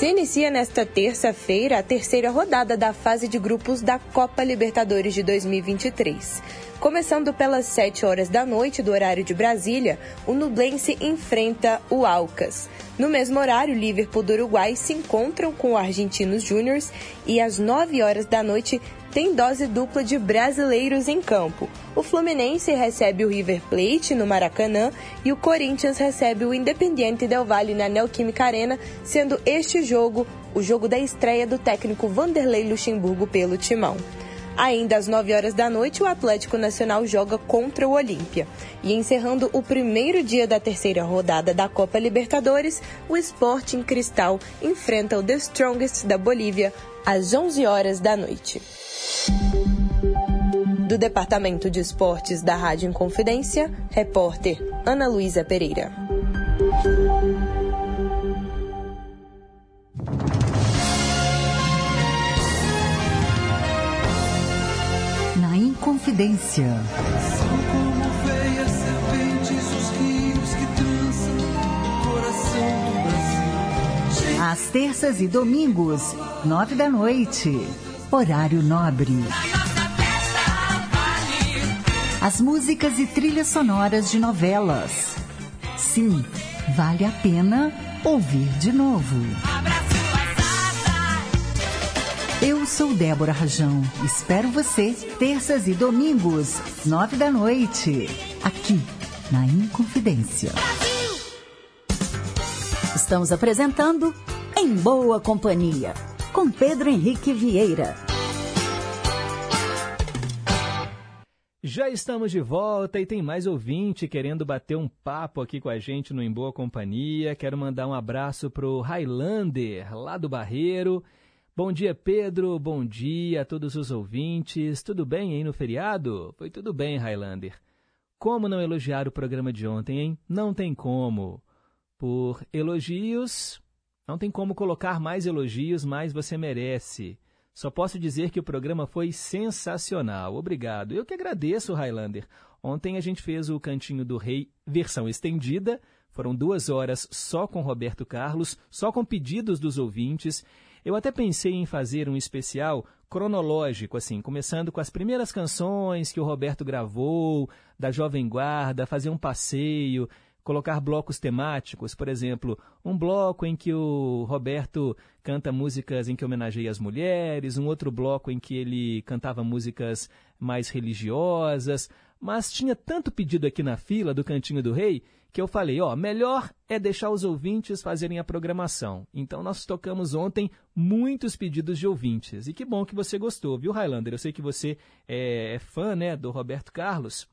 Se inicia nesta terça-feira a terceira rodada da fase de grupos da Copa Libertadores de 2023. Começando pelas 7 horas da noite do horário de Brasília, o Nublense enfrenta o Alcas. No mesmo horário, Liverpool do Uruguai se encontram com o Argentinos Júniors e às 9 horas da noite tem dose dupla de brasileiros em campo. O Fluminense recebe o River Plate no Maracanã e o Corinthians recebe o Independiente Del Valle na Neoquímica Arena, sendo este jogo o jogo da estreia do técnico Vanderlei Luxemburgo pelo Timão. Ainda às 9 horas da noite, o Atlético Nacional joga contra o Olímpia. E encerrando o primeiro dia da terceira rodada da Copa Libertadores, o Sporting Cristal enfrenta o The Strongest da Bolívia às 11 horas da noite. Do Departamento de Esportes da Rádio Inconfidência, repórter Ana Luísa Pereira. Na Inconfidência. Como veias serpentes os rios que o coração do Brasil. Às terças e domingos, nove da noite. Horário nobre. As músicas e trilhas sonoras de novelas. Sim, vale a pena ouvir de novo. Eu sou Débora Rajão. Espero você terças e domingos, nove da noite, aqui na Inconfidência. Estamos apresentando Em Boa Companhia, com Pedro Henrique Vieira. Já estamos de volta e tem mais ouvinte querendo bater um papo aqui com a gente no Em Boa Companhia. Quero mandar um abraço para o Highlander, lá do Barreiro. Bom dia, Pedro. Bom dia a todos os ouvintes. Tudo bem aí no feriado? Foi tudo bem, Highlander. Como não elogiar o programa de ontem, hein? Não tem como. Por elogios, não tem como colocar mais elogios, mas você merece. Só posso dizer que o programa foi sensacional. Obrigado. Eu que agradeço, Highlander. Ontem a gente fez o Cantinho do Rei versão estendida. Foram duas horas só com Roberto Carlos, só com pedidos dos ouvintes. Eu até pensei em fazer um especial cronológico, assim, começando com as primeiras canções que o Roberto gravou, da Jovem Guarda, fazer um passeio, colocar blocos temáticos, por exemplo, um bloco em que o Roberto canta músicas em que homenageia as mulheres, um outro bloco em que ele cantava músicas mais religiosas, mas tinha tanto pedido aqui na fila do Cantinho do Rei que eu falei, ó, melhor é deixar os ouvintes fazerem a programação. Então nós tocamos ontem muitos pedidos de ouvintes. E que bom que você gostou, viu, Highlander? Eu sei que você é, é fã, né, do Roberto Carlos.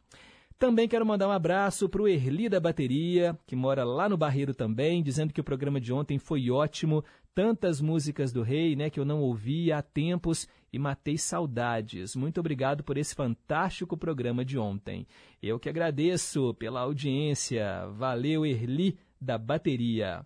Também quero mandar um abraço para o Erli da Bateria, que mora lá no Barreiro também, dizendo que o programa de ontem foi ótimo. Tantas músicas do rei, né, que eu não ouvia há tempos e matei saudades. Muito obrigado por esse fantástico programa de ontem. Eu que agradeço pela audiência. Valeu, Erli da Bateria.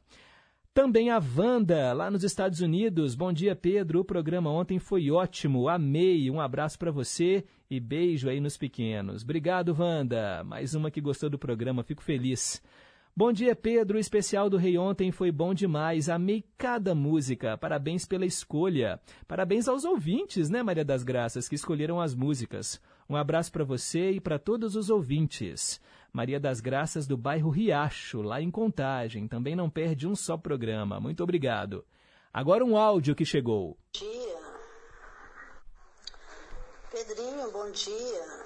Também a Wanda, lá nos Estados Unidos. Bom dia, Pedro. O programa ontem foi ótimo. Amei. Um abraço para você e beijo aí nos pequenos. Obrigado, Wanda. Mais uma que gostou do programa. Fico feliz. Bom dia, Pedro. O especial do Rei ontem foi bom demais. Amei cada música. Parabéns pela escolha. Parabéns aos ouvintes, né, Maria das Graças, que escolheram as músicas. Um abraço para você e para todos os ouvintes. Maria das Graças do bairro Riacho, lá em Contagem. Também não perde um só programa. Muito obrigado. Agora um áudio que chegou. Bom dia. Pedrinho, bom dia.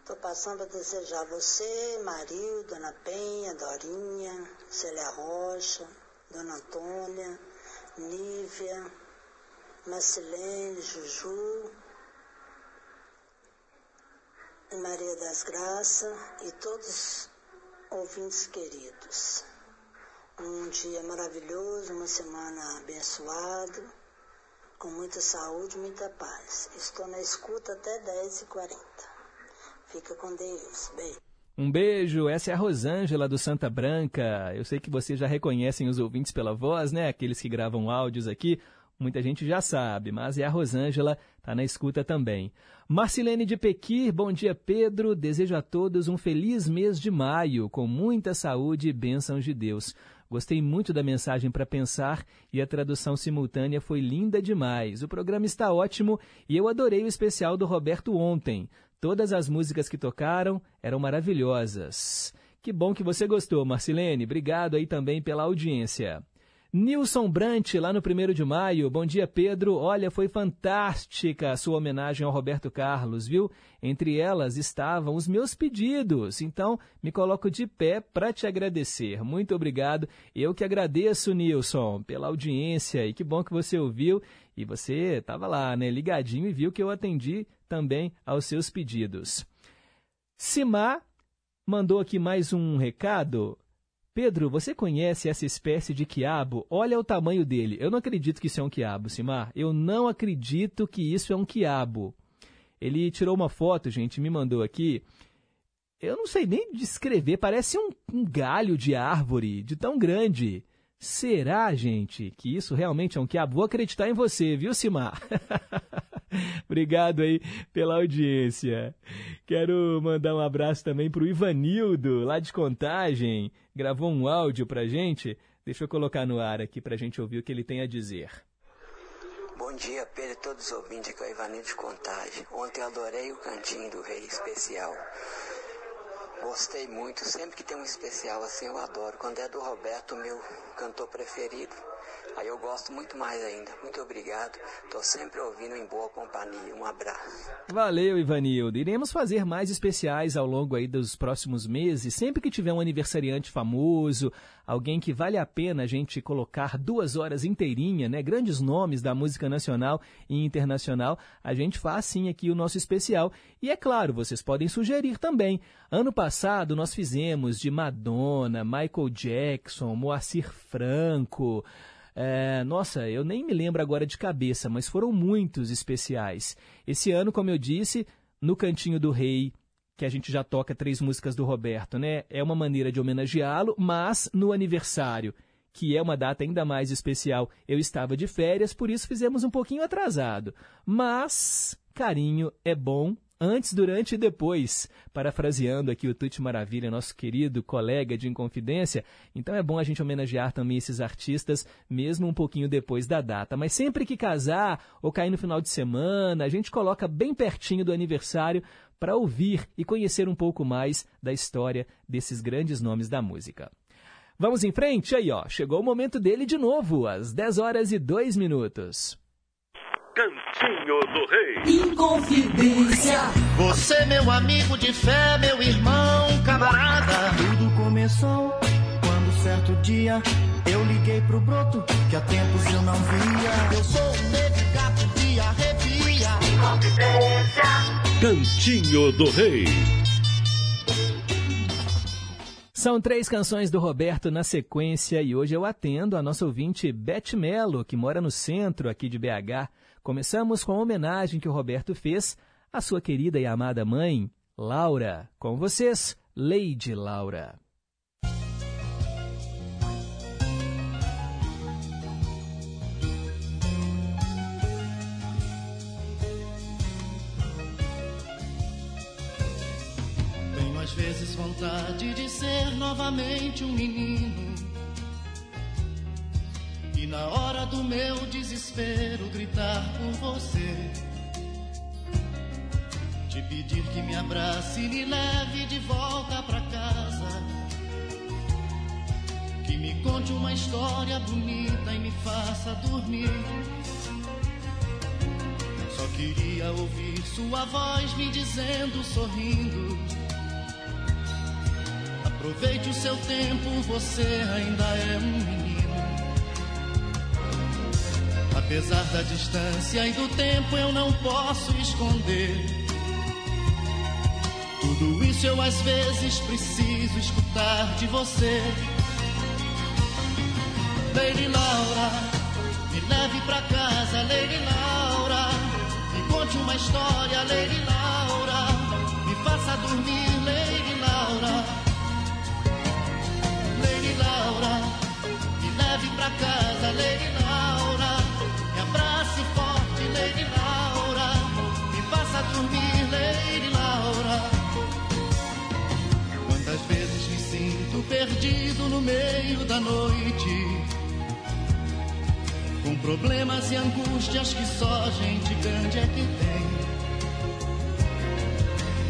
Estou passando a desejar a você, Mario, Dona Penha, Dorinha, Célia Rocha, Dona Antônia, Nívia, Marcilene, Juju, Maria das Graças e todos ouvintes queridos. Um dia maravilhoso, uma semana abençoada, com muita saúde muita paz. Estou na escuta até 10h40. Fica com Deus. Beijo. Um beijo, essa é a Rosângela do Santa Branca. Eu sei que vocês já reconhecem os ouvintes pela voz, né? Aqueles que gravam áudios aqui. Muita gente já sabe, mas é a Rosângela, tá na escuta também. Marcilene de Pequir, bom dia Pedro. Desejo a todos um feliz mês de maio, com muita saúde e bênçãos de Deus. Gostei muito da mensagem para pensar e a tradução simultânea foi linda demais. O programa está ótimo e eu adorei o especial do Roberto ontem. Todas as músicas que tocaram eram maravilhosas. Que bom que você gostou, Marcilene. Obrigado aí também pela audiência. Nilson Brant, lá no 1 de maio. Bom dia, Pedro. Olha, foi fantástica a sua homenagem ao Roberto Carlos, viu? Entre elas estavam os meus pedidos. Então, me coloco de pé para te agradecer. Muito obrigado. Eu que agradeço, Nilson, pela audiência e que bom que você ouviu. E você estava lá, né, ligadinho e viu que eu atendi também aos seus pedidos. Simar mandou aqui mais um recado. Pedro, você conhece essa espécie de quiabo? Olha o tamanho dele. Eu não acredito que isso é um quiabo, Simar. Eu não acredito que isso é um quiabo. Ele tirou uma foto, gente, me mandou aqui. Eu não sei nem descrever, parece um, um galho de árvore, de tão grande. Será, gente, que isso realmente é um quiabo? Vou acreditar em você, viu, Simar? Obrigado aí pela audiência. Quero mandar um abraço também para o Ivanildo, lá de Contagem. Gravou um áudio para gente. Deixa eu colocar no ar aqui para a gente ouvir o que ele tem a dizer. Bom dia, Pedro e todos os ouvintes, aqui é o Ivanildo de Contagem. Ontem eu adorei o Cantinho do Rei especial. Gostei muito, sempre que tem um especial assim eu adoro. Quando é do Roberto, meu cantor preferido, Aí eu gosto muito mais ainda. Muito obrigado. Tô sempre ouvindo em boa companhia. Um abraço. Valeu, Ivanildo. Iremos fazer mais especiais ao longo aí dos próximos meses. Sempre que tiver um aniversariante famoso, alguém que vale a pena a gente colocar duas horas inteirinha, né? Grandes nomes da música nacional e internacional, a gente faz sim aqui o nosso especial. E é claro, vocês podem sugerir também. Ano passado nós fizemos de Madonna, Michael Jackson, Moacir Franco. É, nossa, eu nem me lembro agora de cabeça, mas foram muitos especiais. Esse ano, como eu disse, no Cantinho do Rei, que a gente já toca três músicas do Roberto, né? É uma maneira de homenageá-lo, mas no aniversário, que é uma data ainda mais especial, eu estava de férias, por isso fizemos um pouquinho atrasado. Mas carinho é bom antes, durante e depois. Parafraseando aqui o Tuti Maravilha, nosso querido colega de Inconfidência, então é bom a gente homenagear também esses artistas, mesmo um pouquinho depois da data. Mas sempre que casar ou cair no final de semana, a gente coloca bem pertinho do aniversário para ouvir e conhecer um pouco mais da história desses grandes nomes da música. Vamos em frente? Aí, ó, chegou o momento dele de novo, às 10 horas e 2 minutos. Cantinho do Rei. Inconfidência. Você, meu amigo de fé, meu irmão, camarada. Tudo começou quando certo dia eu liguei pro broto que há tempos eu não via. Eu sou o negro gato de arrepia. Inconfidência. Cantinho do Rei. São três canções do Roberto na sequência e hoje eu atendo a nossa ouvinte Beth Mello, que mora no centro aqui de BH. Começamos com a homenagem que o Roberto fez à sua querida e amada mãe, Laura. Com vocês, Lady Laura. Tenho às vezes vontade de ser novamente um menino. E na hora do meu desespero gritar por você. Te pedir que me abrace e me leve de volta pra casa. Que me conte uma história bonita e me faça dormir. Só queria ouvir sua voz me dizendo, sorrindo. Aproveite o seu tempo, você ainda é um menino. Apesar da distância e do tempo, eu não posso esconder. Tudo isso eu às vezes preciso escutar de você. Lady Laura, me leve pra casa, Lady Laura. Me conte uma história, Lady Laura. Me faça dormir, Lady Laura. Lady Laura, me leve pra casa, Lady Laura. Perdido no meio da noite. Com problemas e angústias que só gente grande é que tem.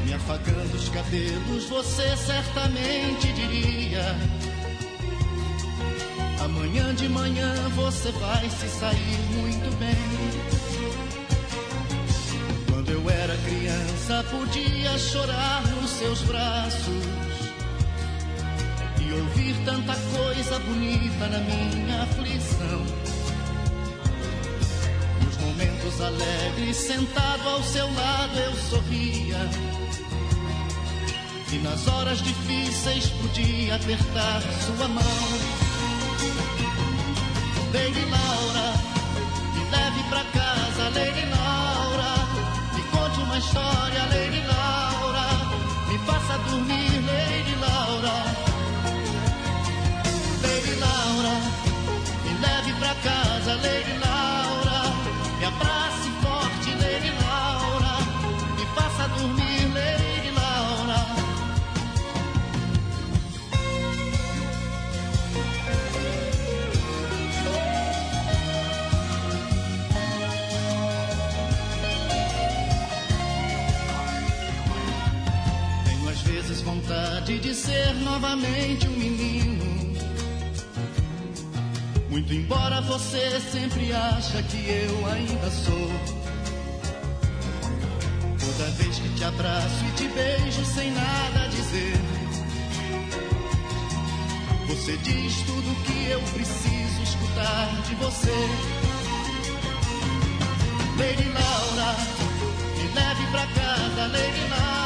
Me afagando os cabelos, você certamente diria. Amanhã de manhã você vai se sair muito bem. Quando eu era criança, podia chorar nos seus braços e ouvir tanta coisa bonita na minha aflição. Nos momentos alegres, sentado ao seu lado, eu sorria. E nas horas difíceis podia apertar sua mão. Lady Laura, me leve pra casa, Lady Laura. Me conte uma história, Lady Laura. Me faça dormir, de ser novamente um menino. Muito embora você sempre acha que eu ainda sou. Toda vez que te abraço e te beijo sem nada dizer. Você diz tudo que eu preciso escutar de você. Lady Laura, me leve pra casa, Lady Laura.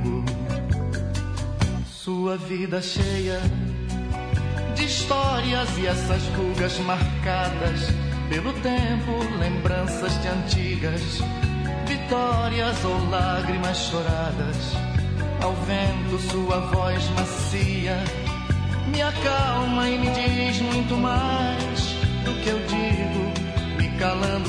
Sua vida cheia de histórias e essas rugas marcadas pelo tempo, lembranças de antigas vitórias ou lágrimas choradas. Ao vento, sua voz macia me acalma e me diz muito mais do que eu digo, me calando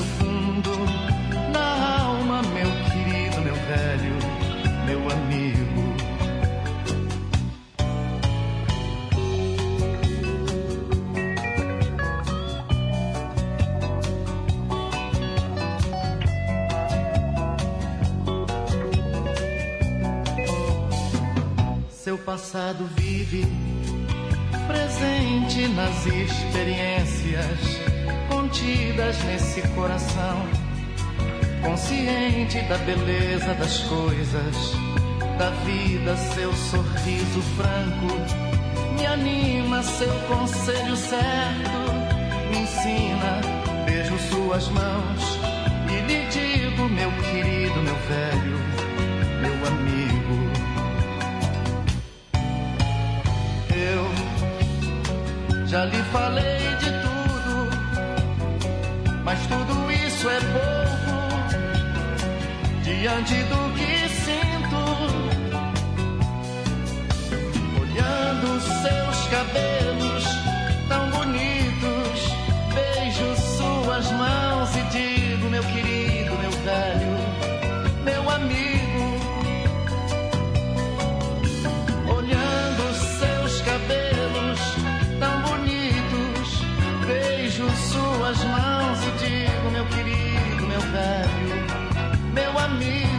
Seu passado vive presente nas experiências contidas nesse coração, consciente da beleza das coisas, da vida, seu sorriso franco me anima, seu conselho certo me ensina. Beijo suas mãos e lhe digo, meu querido, meu velho, já lhe falei de tudo, mas tudo isso é pouco diante do que sinto. Olhando seus cabelos tão bonitos, beijo suas mãos e digo, meu querido, beijo suas mãos e digo, meu querido, meu velho, meu amigo.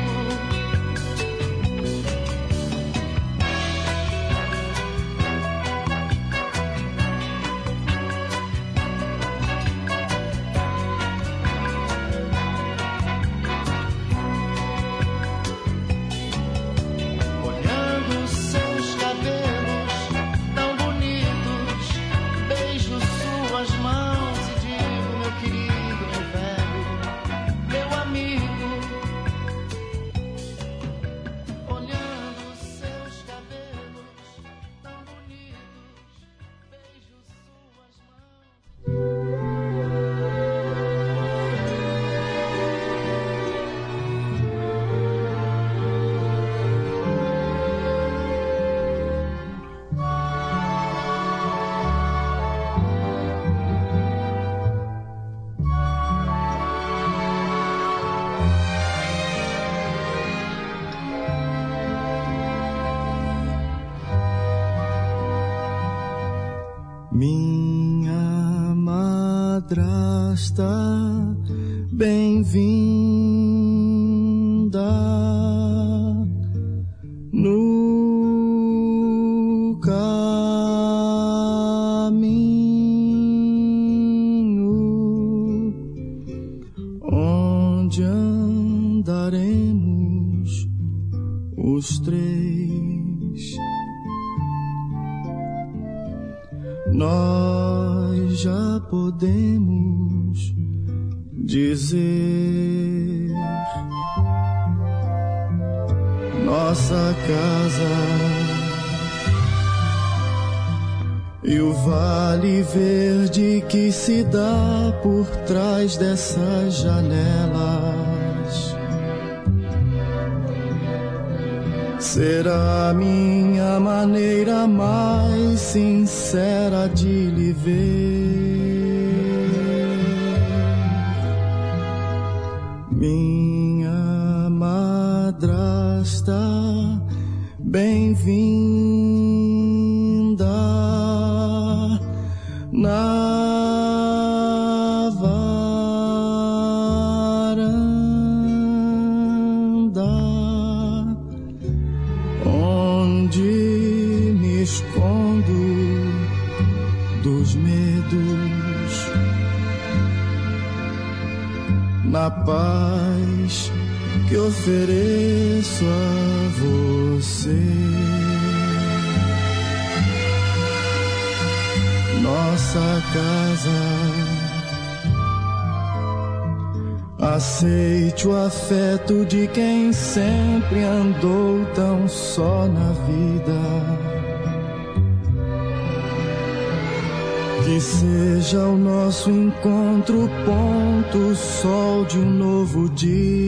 Nosso encontro ponto sol de um novo dia.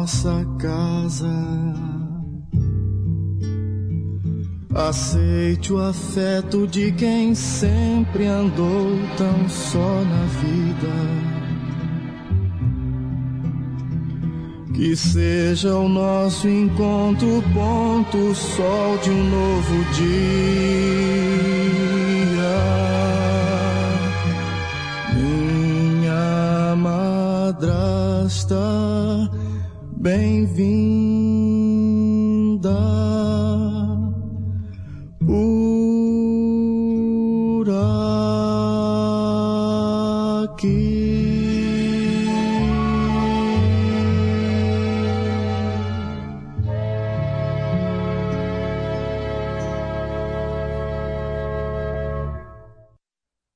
Nossa casa. Aceite o afeto de quem sempre andou tão só na vida. Que seja o nosso encontro ponto sol de um novo dia. Minha madrasta, bem-vinda. Por aqui.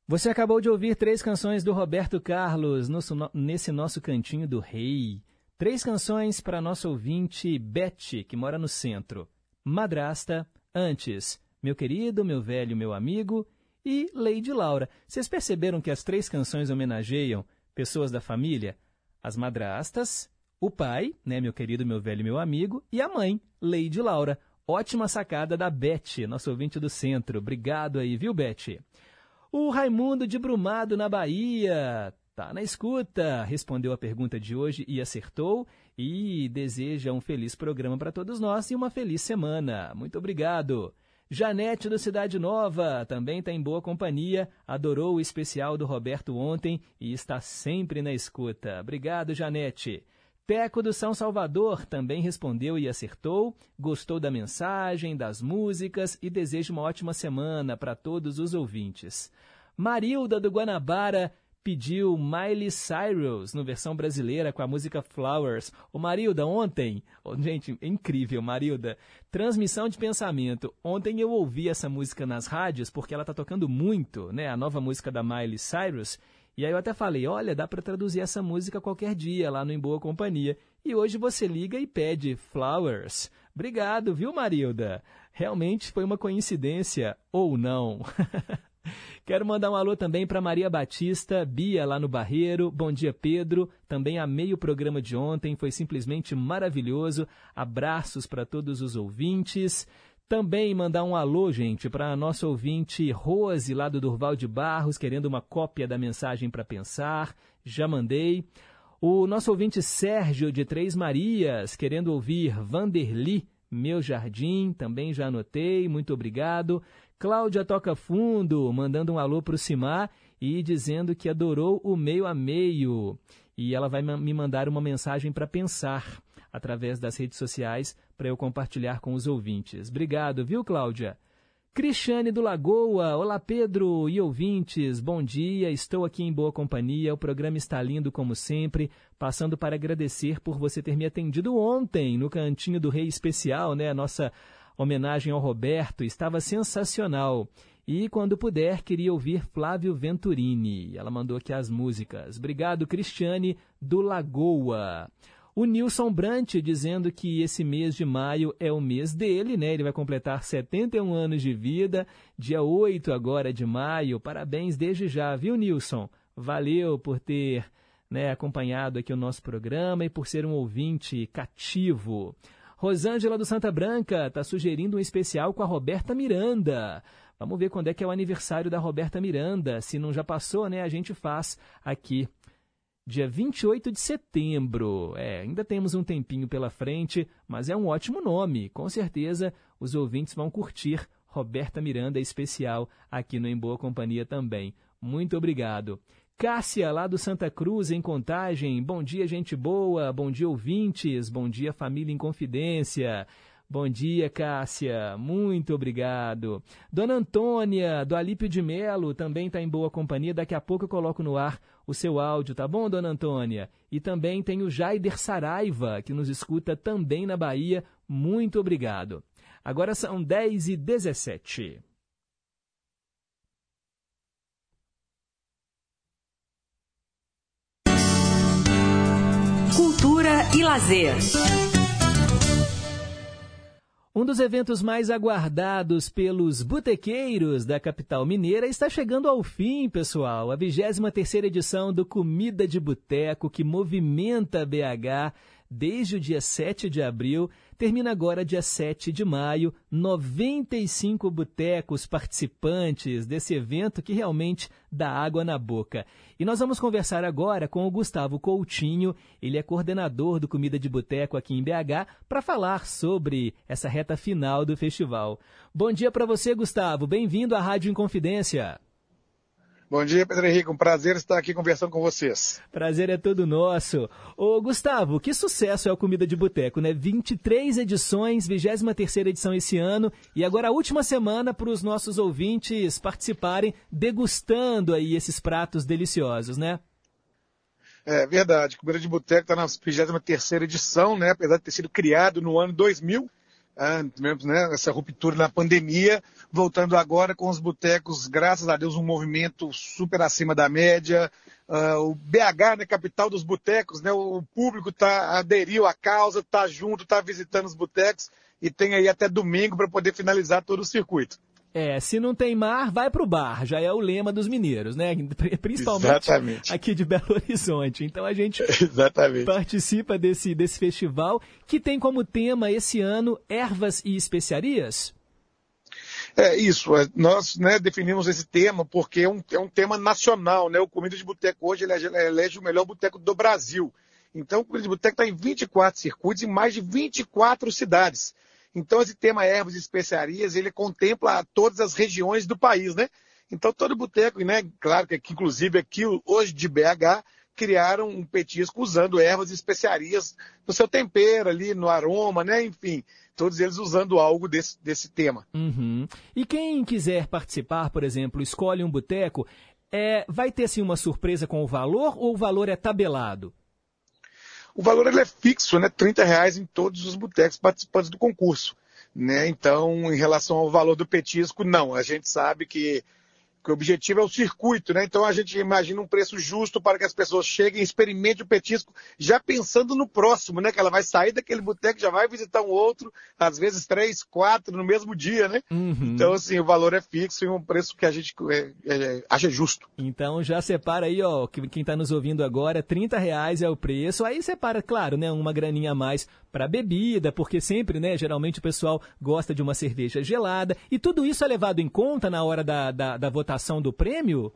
Você acabou de ouvir três canções do Roberto Carlos nesse nosso cantinho do rei. Três canções para nosso ouvinte Beth, que mora no centro. Madrasta, antes, meu querido, meu velho, meu amigo e Lady Laura. Vocês perceberam que as três canções homenageiam pessoas da família? As madrastas, o pai, né, meu querido, meu velho, meu amigo, e a mãe, Lady Laura. Ótima sacada da Beth, nosso ouvinte do centro. Obrigado aí, viu, Beth? O Raimundo de Brumado, na Bahia. Tá na escuta, respondeu a pergunta de hoje e acertou. E deseja um feliz programa para todos nós e uma feliz semana. Muito obrigado. Janete do Cidade Nova também está em boa companhia, adorou o especial do Roberto ontem e está sempre na escuta. Obrigado, Janete. Teco do São Salvador também respondeu e acertou, gostou da mensagem, das músicas e deseja uma ótima semana para todos os ouvintes. Marilda do Guanabara pediu Miley Cyrus no versão brasileira com a música Flowers. O Marilda, ontem, gente, é incrível, Marilda, transmissão de pensamento. Ontem eu ouvi essa música nas rádios porque ela tá tocando muito, né, a nova música da Miley Cyrus. E aí eu até falei, olha, dá para traduzir essa música qualquer dia lá no Em Boa Companhia. E hoje você liga e pede Flowers. Obrigado, viu, Marilda? Realmente foi uma coincidência ou não. Quero mandar um alô também para Maria Batista, Bia lá no Barreiro. Bom dia, Pedro. Também amei o programa de ontem, foi simplesmente maravilhoso. Abraços para todos os ouvintes. Também mandar um alô, gente, para a nossa ouvinte Rose, lá do Durval de Barros, querendo uma cópia da mensagem para pensar. Já mandei. O nosso ouvinte Sérgio, de Três Marias, querendo ouvir Vanderly, Meu Jardim, também já anotei, muito obrigado. Cláudia Toca Fundo, mandando um alô para o Simar e dizendo que adorou o meio a meio. E ela vai me mandar uma mensagem para pensar através das redes sociais para eu compartilhar com os ouvintes. Obrigado, viu, Cláudia? Cristiane do Lagoa, olá Pedro e ouvintes, bom dia, estou aqui em boa companhia, o programa está lindo como sempre, passando para agradecer por você ter me atendido ontem no Cantinho do Rei Especial, né, a nossa homenagem ao Roberto, estava sensacional. E quando puder, queria ouvir Flávio Venturini. Ela mandou aqui as músicas. Obrigado, Cristiane do Lagoa. O Nilson Brant dizendo que esse mês de maio é o mês dele, né? Ele vai completar 71 anos de vida, dia 8 agora de maio. Parabéns desde já, viu, Nilson? Valeu por ter né, acompanhado aqui o nosso programa e por ser um ouvinte cativo. Rosângela do Santa Branca está sugerindo um especial com a Roberta Miranda. Vamos ver quando é que é o aniversário da Roberta Miranda. Se não já passou, né? A gente faz aqui dia 28 de setembro. É, ainda temos um tempinho pela frente, mas é um ótimo nome. Com certeza os ouvintes vão curtir Roberta Miranda especial aqui no Em Boa Companhia também. Muito obrigado. Cássia, lá do Santa Cruz, em Contagem. Bom dia, gente boa. Bom dia, ouvintes. Bom dia, família em confidência. Bom dia, Cássia. Muito obrigado. Dona Antônia, do Alípio de Melo, também está em boa companhia. Daqui a pouco eu coloco no ar o seu áudio, tá bom, Dona Antônia? E também tem o Jaider Saraiva, que nos escuta também na Bahia. Muito obrigado. Agora são 10 e 17. E lazer. Um dos eventos mais aguardados pelos botequeiros da capital mineira está chegando ao fim, pessoal. A 23ª edição do Comida de Boteco, que movimenta BH desde o dia 7 de abril, termina agora dia 7 de maio. 95 botecos participantes desse evento que realmente dá água na boca. E nós vamos conversar agora com o Gustavo Coutinho, ele é coordenador do Comida de Boteco aqui em BH, para falar sobre essa reta final do festival. Bom dia para você, Gustavo. Bem-vindo à Rádio Inconfidência. Bom dia, Pedro Henrique. Um prazer estar aqui conversando com vocês. Prazer é todo nosso. Ô, Gustavo, que sucesso é o Comida de Boteco, né? 23 edições, 23 edição esse ano e agora a última semana para os nossos ouvintes participarem degustando aí esses pratos deliciosos, né? É verdade. Comida de Boteco está na 23 edição, né? Apesar de ter sido criado no ano 2000, ah, tivemos né, essa ruptura na pandemia, voltando agora com os botecos, graças a Deus, um movimento super acima da média. Ah, o BH, né, capital dos botecos, né, o público tá, aderiu à causa, está junto, está visitando os botecos e tem aí até domingo para poder finalizar todo o circuito. É, se não tem mar, vai pro bar, já é o lema dos mineiros, né? Principalmente Exatamente. aqui de Belo Horizonte. Então a gente Exatamente. participa desse, desse festival que tem como tema esse ano ervas e especiarias. É isso, é, nós né, definimos esse tema porque é um, é um tema nacional, né? O Comida de Boteco hoje elege, elege o melhor boteco do Brasil. Então o Comida de Boteco está em 24 circuitos em mais de 24 cidades. Então esse tema ervas e especiarias, ele contempla todas as regiões do país, né? Então todo boteco, né? Claro que aqui, inclusive aqui hoje de BH, criaram um petisco usando ervas e especiarias no seu tempero ali, no aroma, né? Enfim, todos eles usando algo desse, desse tema. Uhum. E quem quiser participar, por exemplo, escolhe um boteco, é, vai ter assim uma surpresa com o valor ou o valor é tabelado? O valor ele é fixo, né? 30 reais em todos os botecos participantes do concurso. Né? Então, em relação ao valor do petisco, não. A gente sabe que que o objetivo é o circuito, né? Então a gente imagina um preço justo para que as pessoas cheguem e experimentem o petisco, já pensando no próximo, né? Que ela vai sair daquele boteco, já vai visitar um outro, às vezes três, quatro no mesmo dia, né? Então, assim, o valor é fixo e um preço que a gente é, é, acha justo. Então já separa aí, ó, que- quem está nos ouvindo agora, 30 reais é o preço. Aí separa, claro, né, uma graninha a mais para bebida, porque sempre, né, geralmente o pessoal gosta de uma cerveja gelada. E tudo isso é levado em conta na hora da, da, da votação do prêmio?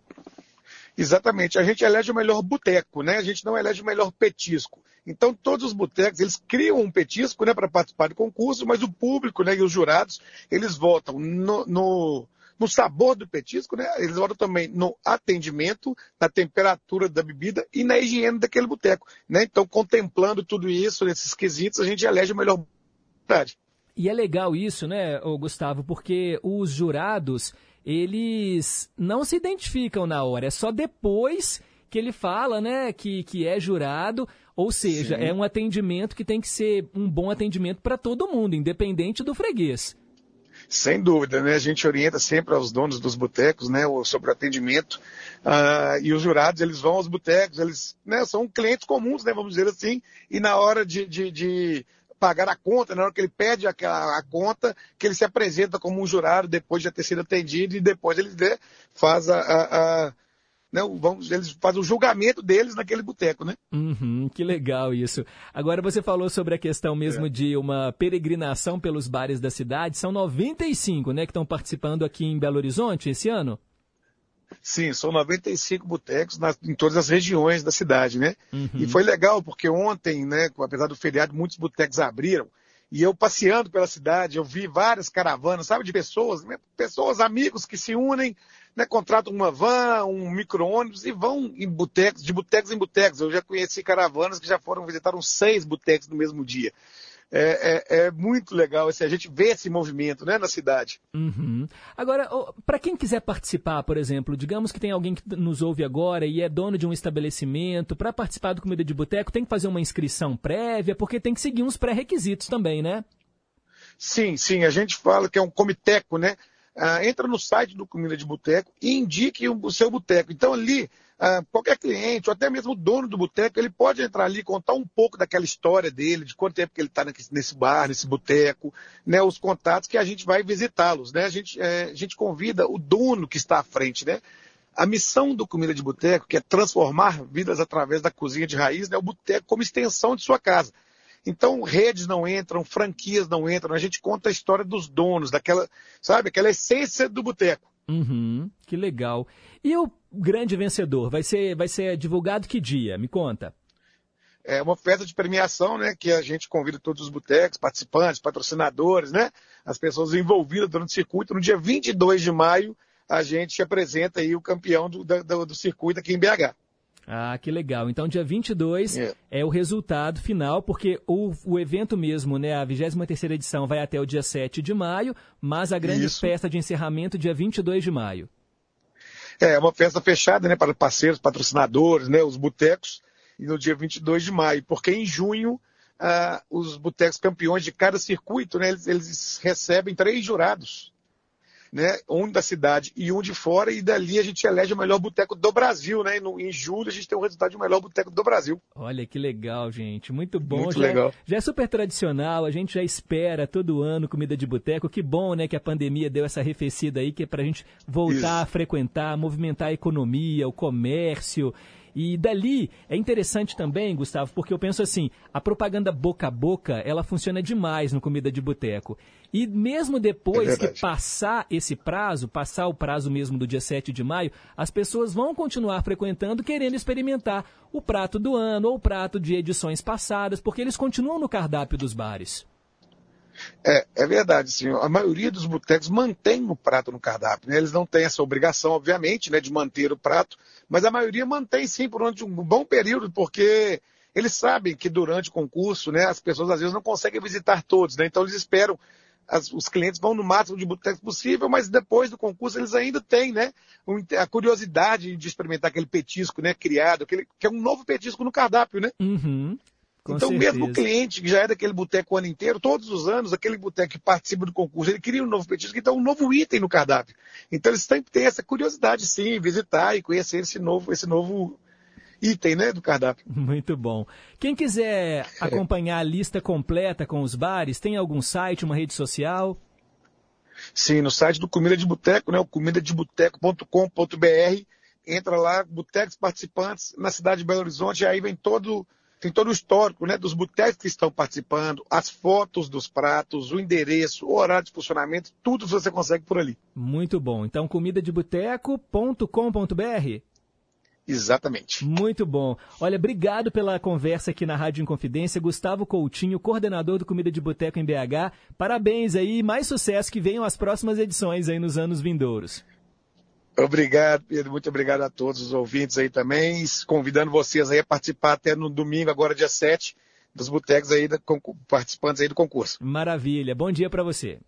Exatamente. A gente elege o melhor boteco, né? A gente não elege o melhor petisco. Então, todos os botecos, eles criam um petisco, né, para participar do concurso, mas o público, né, e os jurados, eles votam no, no, no sabor do petisco, né? Eles votam também no atendimento, na temperatura da bebida e na higiene daquele boteco, né? Então, contemplando tudo isso, nesses quesitos, a gente elege o melhor boteco. E é legal isso, né, Gustavo, porque os jurados, eles não se identificam na hora, é só depois que ele fala, né, que, que é jurado, ou seja, Sim. é um atendimento que tem que ser um bom atendimento para todo mundo, independente do freguês. Sem dúvida, né? A gente orienta sempre aos donos dos botecos, né, sobre o atendimento. Ah, e os jurados, eles vão aos botecos, eles né, são clientes comuns, né, vamos dizer assim, e na hora de, de- de pagar a conta, na hora que ele pede aquela, a conta, que ele se apresenta como um jurado depois de já ter sido atendido e depois ele né, faz a, a- a- né, vamos, eles fazem o julgamento deles naquele boteco, né? Uhum, que legal isso. Agora você falou sobre a questão mesmo de uma peregrinação pelos bares da cidade. São 95, né, que estão participando aqui em Belo Horizonte esse ano? Sim, são 95 botecos nas- em todas as regiões da cidade, né? Uhum. E foi legal, porque ontem, né, apesar do feriado, muitos botecos abriram. E eu passeando pela cidade, eu vi várias caravanas, sabe, de pessoas, né, pessoas, amigos que se unem, né, contratam uma van, um micro-ônibus e vão em botecos, de botecos em botecos. Eu já conheci caravanas que já foram visitar uns seis botecos no mesmo dia. É, é- é muito legal, assim, a gente vê esse movimento, né, na cidade. Uhum. Agora, para quem quiser participar, por exemplo, digamos que tem alguém que nos ouve agora e é dono de um estabelecimento, para participar do Comida de Boteco tem que fazer uma inscrição prévia, porque tem que seguir uns pré-requisitos também, né? Sim, sim, a gente fala que é um comiteco, né? Ah, entra no site do Comida de Boteco e indique o seu boteco. Então ali, ah, qualquer cliente, ou até mesmo o dono do boteco, ele pode entrar ali e contar um pouco daquela história dele, de quanto tempo que ele está nesse bar, nesse boteco, né? Os contatos que a gente vai visitá-los, né? A gente, eh, a gente convida o dono que está à frente, né? A missão do Comida de Boteco, que é transformar vidas através da cozinha de raiz, né? O boteco como extensão de sua casa. Então, redes não entram, franquias não entram, a gente conta a história dos donos, daquela, sabe, aquela essência do boteco. Uhum, que legal. E o grande vencedor vai ser, vai ser divulgado que dia? Me conta. É uma festa de premiação, né, que a gente convida todos os botecos, participantes, patrocinadores, né, as pessoas envolvidas durante o circuito. No dia 22 de maio, a gente apresenta aí o campeão do, do, do circuito aqui em BH. Ah, que legal. Então, dia 22 é, o resultado final, porque o, o evento mesmo, né, a 23ª edição vai até o dia 7 de maio, mas a grande Isso. festa de encerramento dia 22 de maio. É uma festa fechada, né, para parceiros, patrocinadores, né, os botecos, e no dia 22 de maio, porque em junho ah, os botecos campeões de cada circuito, né, eles, eles recebem três jurados, né, um da cidade e um de fora, e dali a gente elege o melhor boteco do Brasil, né, e no, em julho a gente tem o resultado de melhor boteco do Brasil. Olha que legal, gente. Muito bom. Muito já, legal. já é super tradicional, a gente já espera todo ano comida de boteco. Que bom, né, que a pandemia deu essa arrefecida aí, que é pra gente voltar a frequentar, movimentar a economia, o comércio. E dali é interessante também, Gustavo, porque eu penso assim, a propaganda boca a boca, ela funciona demais no comida de boteco. E mesmo depois É que passar esse prazo, passar o prazo mesmo do dia 7 de maio, as pessoas vão continuar frequentando, querendo experimentar o prato do ano ou o prato de edições passadas, porque eles continuam no cardápio dos bares. É, é verdade, sim. A maioria dos botecos mantém o prato no cardápio. Né? Eles não têm essa obrigação, obviamente, né, de manter o prato, mas a maioria mantém sim durante um bom período, porque eles sabem que durante o concurso, né, as pessoas às vezes não conseguem visitar todos, né? Então eles esperam, as- os clientes vão no máximo de botecos possível, mas depois do concurso eles ainda têm, né, um- a curiosidade de experimentar aquele petisco, né, criado, aquele, que é um novo petisco no cardápio, né? Uhum. Com então, certeza. mesmo o cliente que já é daquele boteco o ano inteiro, todos os anos, aquele boteco que participa do concurso, ele cria um novo petisco, então um novo item no cardápio. Então, eles têm que ter essa curiosidade, sim, visitar e conhecer esse novo, esse novo item né, do cardápio. Muito bom. Quem quiser acompanhar a lista completa com os bares, tem algum site, uma rede social? Sim, no site do Comida de Boteco, né, o comidadeboteco.com.br, entra lá, botecos participantes na cidade de Belo Horizonte, e aí vem todo, tem todo o histórico, né, dos botecos que estão participando, as fotos dos pratos, o endereço, o horário de funcionamento, tudo você consegue por ali. Muito bom. Então, comidadeboteco.com.br. Exatamente. Muito bom. Olha, obrigado pela conversa aqui na Rádio Inconfidência. Gustavo Coutinho, coordenador do Comida de Boteco em BH. Parabéns aí, mais sucesso que venham as próximas edições aí nos anos vindouros. Obrigado, Pedro. Muito obrigado a todos os ouvintes aí também. Convidando vocês aí a participar até no domingo, agora dia 7, dos botecos aí, participantes aí do concurso. Maravilha. Bom dia para você.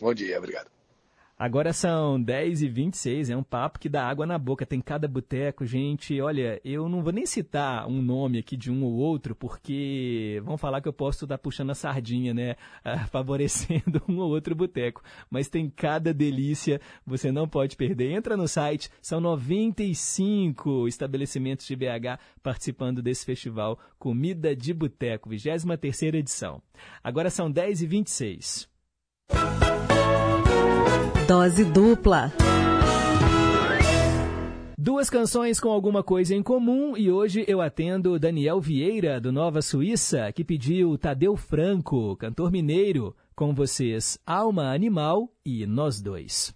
Bom dia, obrigado. Agora são 10 e 26 é um papo que dá água na boca. Tem cada boteco, gente. Olha, eu não vou nem citar um nome aqui de um ou outro, porque vão falar que eu posso estar puxando a sardinha, né? Ah, favorecendo um ou outro boteco. Mas tem cada delícia, você não pode perder. Entra no site, são 95 estabelecimentos de BH participando desse festival Comida de Boteco, 23 edição. Agora são 10 e 26 Dose dupla. Duas canções com alguma coisa em comum e hoje eu atendo Daniel Vieira, do Nova Suíça, que pediu Tadeu Franco, cantor mineiro, com vocês Alma Animal e Nós Dois.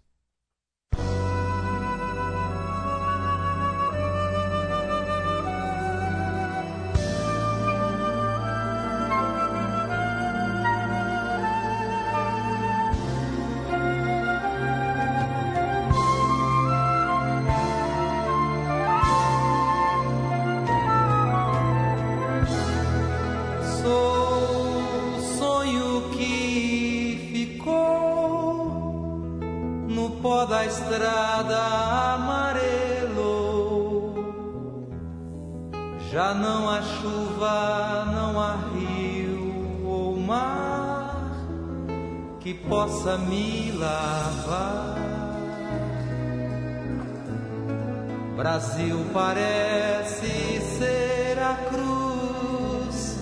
Possa me lavar. Brasil parece ser a cruz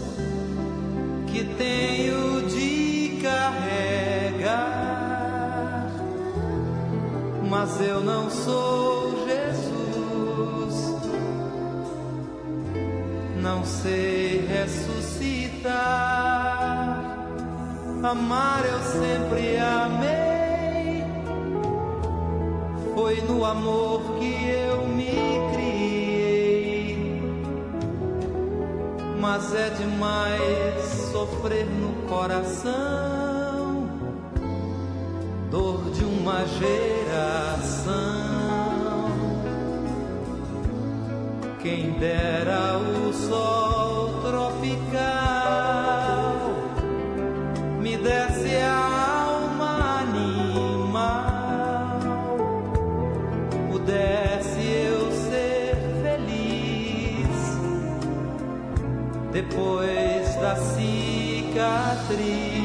que tenho de carregar, mas eu não sou Jesus, não sei ressuscitar. Amar eu sempre amei, foi no amor que eu me criei. Mas é demais sofrer no coração, dor de uma geração. Quem dera o sol tropical depois da cicatriz.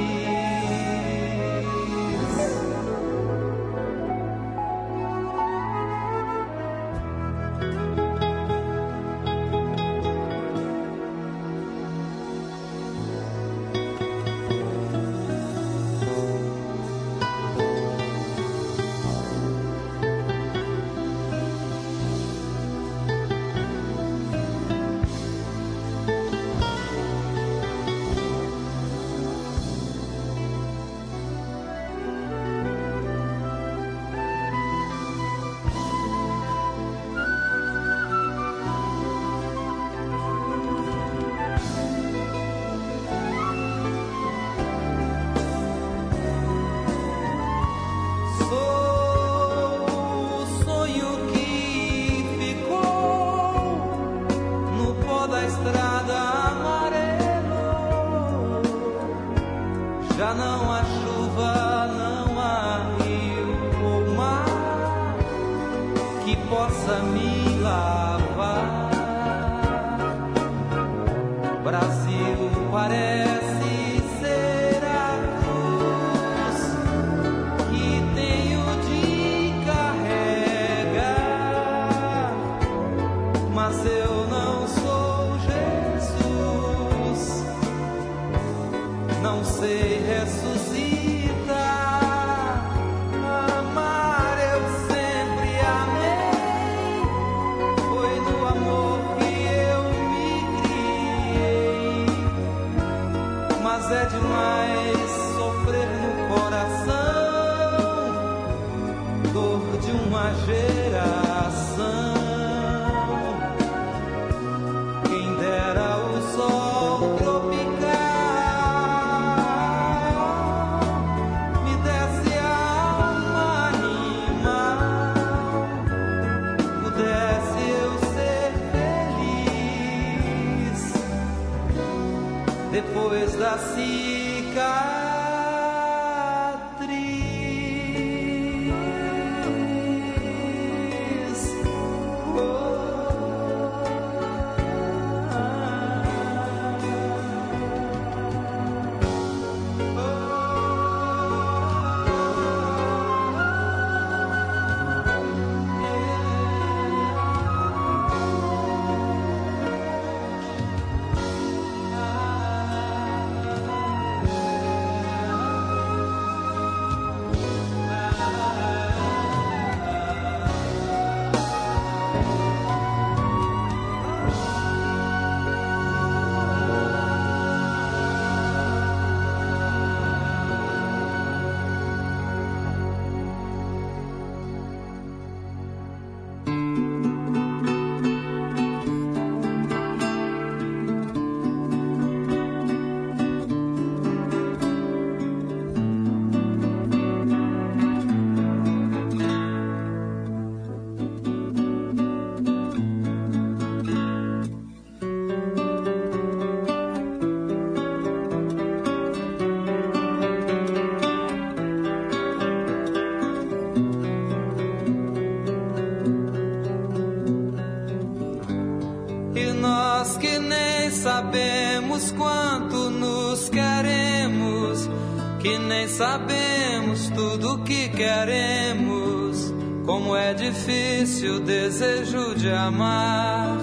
Nem sabemos tudo que queremos, como é difícil o desejo de amar.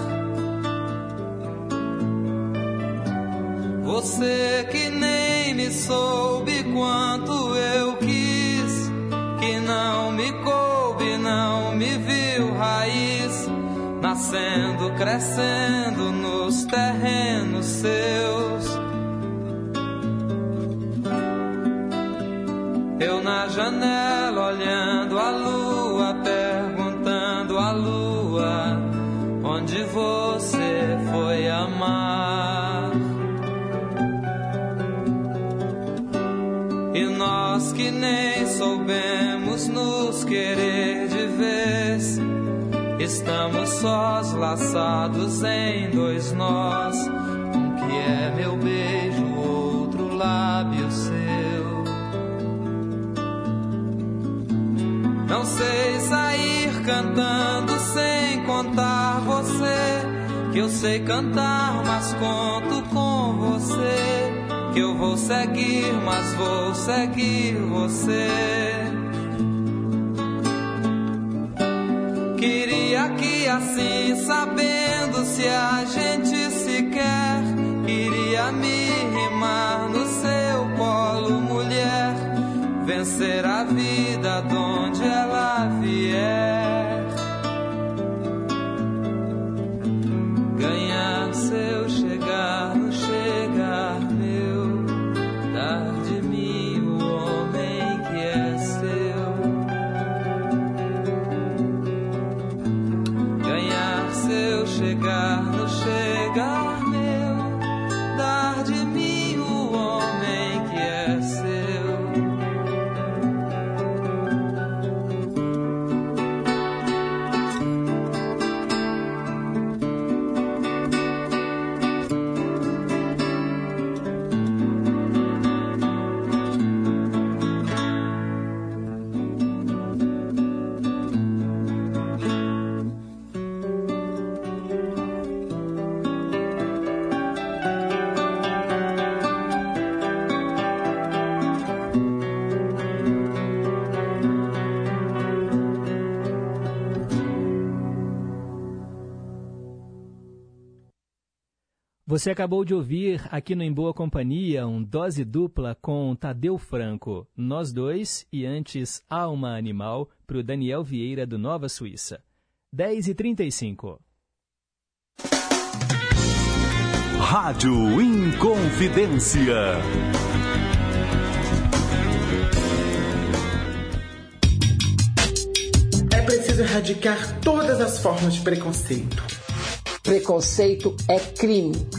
Você que nem me soube quanto eu quis, que não me coube, não me viu raiz, nascendo, crescendo sós laçados em dois nós. Um que é meu beijo, outro lábio seu. Não sei sair cantando sem contar você. Que eu sei cantar, mas conto com você. Que eu vou seguir, mas vou seguir você. Se a gente se quer, iria me rimar no seu colo, mulher. Vencer a vida Você acabou de ouvir aqui no Em Boa Companhia um dose dupla com Tadeu Franco, Nós Dois e antes Alma Animal, para o Daniel Vieira do Nova Suíça. 10 e 35 Rádio Inconfidência. É preciso erradicar todas as formas de preconceito. Preconceito é crime.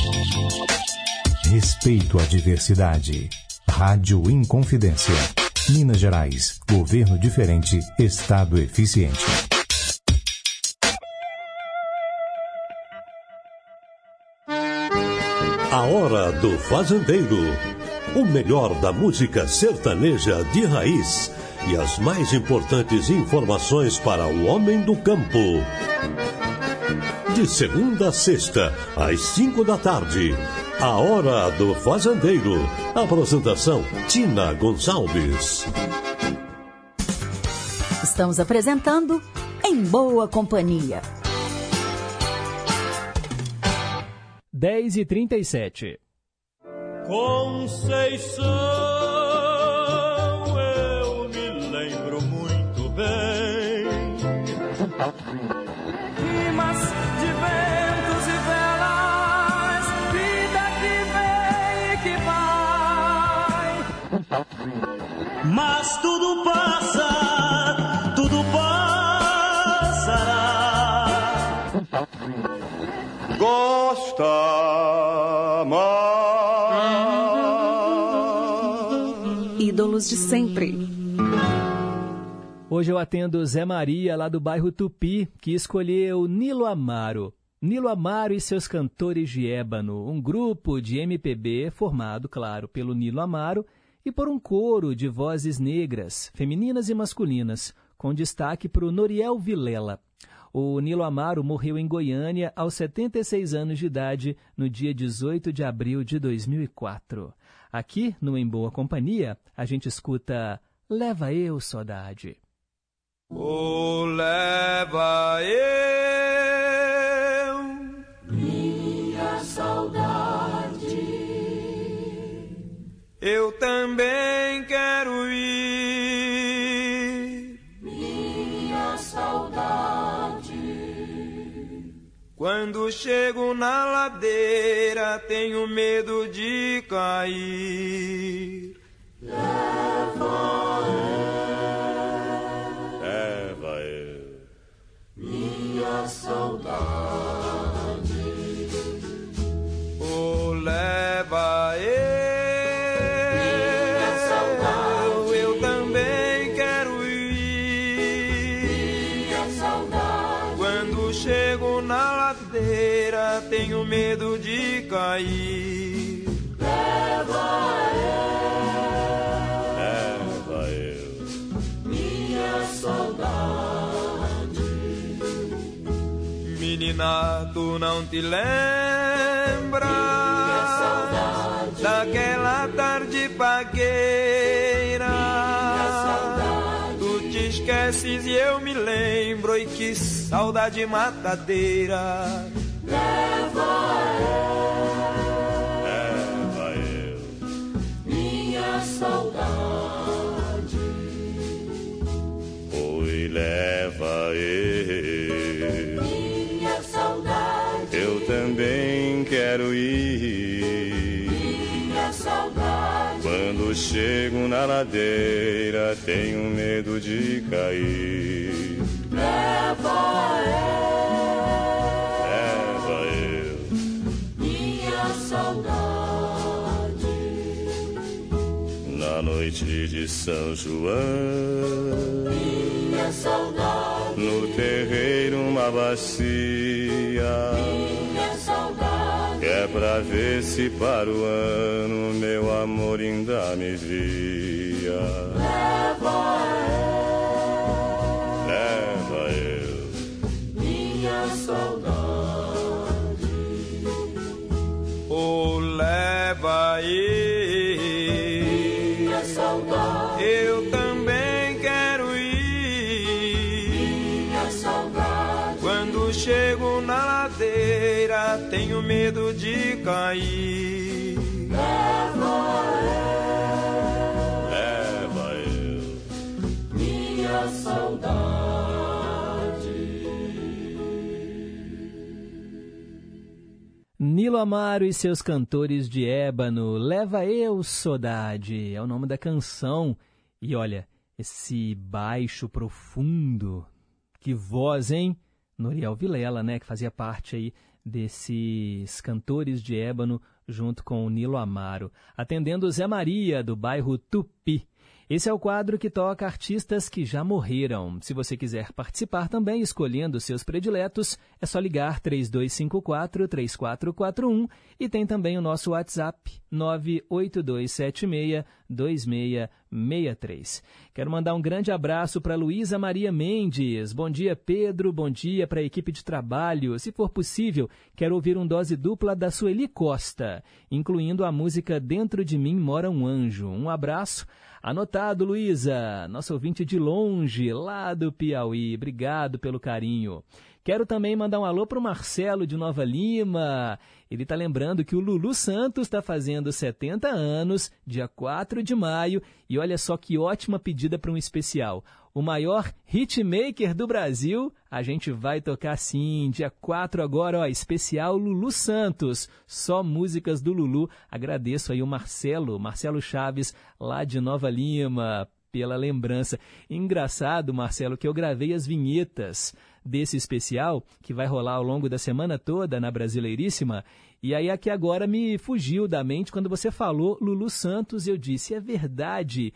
Respeito à diversidade. Rádio Inconfidência. Minas Gerais. Governo diferente. Estado eficiente. A Hora do Fazendeiro. O melhor da música sertaneja de raiz e as mais importantes informações para o homem do campo. De segunda a sexta, às cinco da tarde. A Hora do Fazendeiro. Apresentação: Tina Gonçalves. Estamos apresentando Em Boa Companhia. 10 e 37 Conceição, Mas tudo passa, tudo passará. Gosta Ídolos de sempre. Hoje eu atendo Zé Maria, lá do bairro Tupi, que escolheu Nilo Amaro. Nilo Amaro e seus cantores de ébano, um grupo de MPB formado, claro, pelo Nilo Amaro e por um coro de vozes negras, femininas e masculinas, com destaque para o Noriel Vilela. O Nilo Amaro morreu em Goiânia aos 76 anos de idade no dia 18 de abril de 2004. Aqui, no Em Boa Companhia, a gente escuta Leva Eu Saudade. Oh, leva eu chego na ladeira, tenho medo de cair. Leva Leva eu. minha saudade. Cair. Leva Leva eu. minha saudade. Menina, tu não te lembra daquela tarde pagueira? Tu te esqueces e eu me lembro e que saudade matadeira. Quero ir. Minha saudade. Quando chego na ladeira, tenho medo de cair. Leva Leva noite de São João, Minha saudade. no terreiro uma bacia. Minha saudade. É pra ver se para o ano meu amor ainda me via. Leva eu, Leva eu, minha saudade. Oh, leva aí. Medo de cair. Leva leva eu, eu, minha saudade. Nilo Amaro e seus cantores de ébano, Leva Eu Saudade, é o nome da canção. E olha, esse baixo profundo, que voz, hein? Noriel Vilela, né, que fazia parte aí desses cantores de ébano junto com o Nilo Amaro, atendendo Zé Maria, do bairro Tupi. Esse é o quadro que toca artistas que já morreram. Se você quiser participar também, escolhendo seus prediletos, é só ligar 3254-3441 e tem também o nosso WhatsApp 98276-2663. Quero mandar um grande abraço para Luísa Maria Mendes. Bom dia, Pedro. Bom dia para a equipe de trabalho. Se for possível, quero ouvir um dose dupla da Sueli Costa, incluindo a música Dentro de Mim Mora um Anjo. Um abraço. Anotado, Luísa, nosso ouvinte de longe, lá do Piauí. Obrigado pelo carinho. Quero também mandar um alô para o Marcelo de Nova Lima. Ele está lembrando que o Lulu Santos está fazendo 70 anos, dia 4 de maio, e olha só que ótima pedida para um especial. O maior hitmaker do Brasil, a gente vai tocar sim, dia 4 agora, ó, especial Lulu Santos, só músicas do Lulu. Agradeço aí o Marcelo, Marcelo Chaves, lá de Nova Lima, pela lembrança. Engraçado, Marcelo, que eu gravei as vinhetas desse especial, que vai rolar ao longo da semana toda na Brasileiríssima, e aí aqui agora me fugiu da mente quando você falou Lulu Santos, eu disse, é verdade,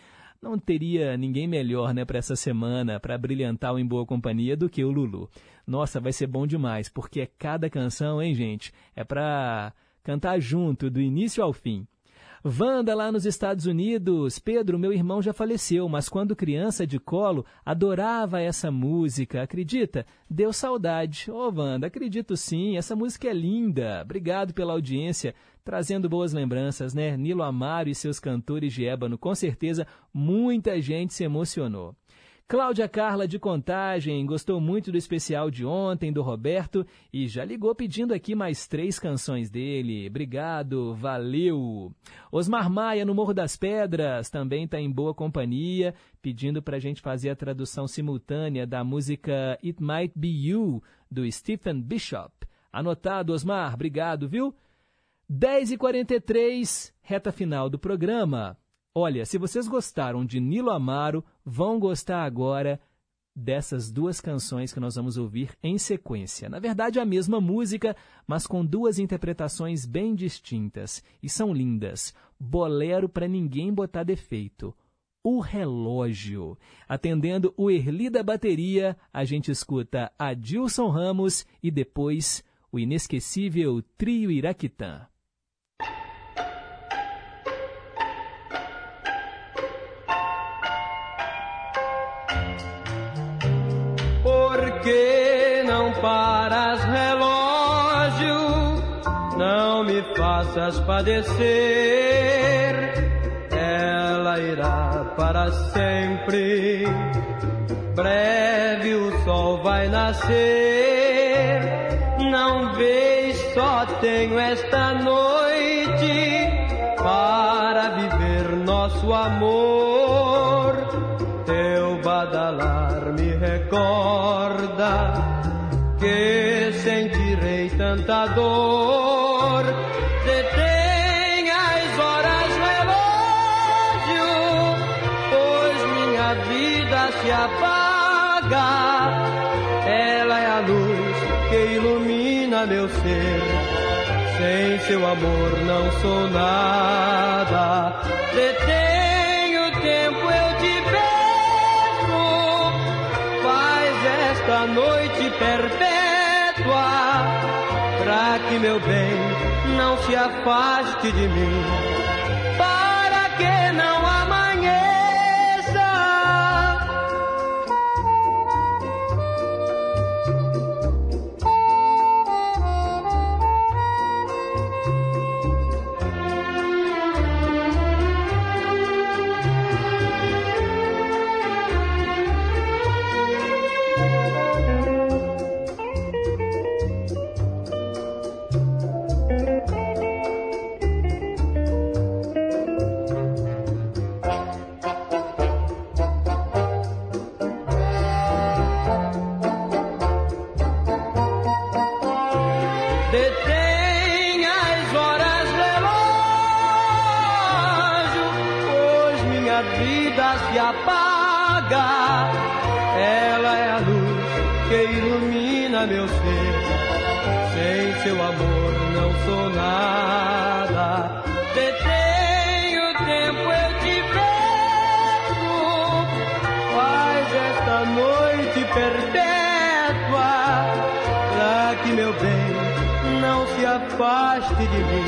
não teria ninguém melhor né, para essa semana, para brilhantar o Em Boa Companhia, do que o Lulu. Nossa, vai ser bom demais, porque é cada canção, hein, gente? É para cantar junto, do início ao fim. Wanda lá nos Estados Unidos. Pedro, meu irmão já faleceu, mas quando criança de colo, adorava essa música. Acredita? Deu saudade. Ô, oh, Wanda, acredito sim. Essa música é linda. Obrigado pela audiência, trazendo boas lembranças, né? Nilo Amaro e seus cantores de ébano. Com certeza, muita gente se emocionou. Cláudia Carla de Contagem gostou muito do especial de ontem do Roberto e já ligou pedindo aqui mais três canções dele. Obrigado, valeu. Osmar Maia no Morro das Pedras também está em boa companhia, pedindo para a gente fazer a tradução simultânea da música It Might Be You do Stephen Bishop. Anotado, Osmar, obrigado, viu? 10h43, reta final do programa. Olha, se vocês gostaram de Nilo Amaro, vão gostar agora dessas duas canções que nós vamos ouvir em sequência. Na verdade, a mesma música, mas com duas interpretações bem distintas. E são lindas. Bolero para ninguém botar defeito. O Relógio. Atendendo o Erli da bateria, a gente escuta Adilson Ramos e depois o inesquecível Trio Iraquitã. Faças padecer. Ela irá para sempre. Breve o sol vai nascer. Não vês, só tenho esta noite para viver nosso amor. Teu badalar me recorda que sentirei tanta dor. Meu ser. Sem seu amor não sou nada. Detém o tempo, eu te esta noite perpétua, pra que meu bem não se afaste de mim, Sem seu amor não sou nada. Detém o tempo, eu te peço. Faz esta noite perpétua, pra que meu bem não se afaste de mim,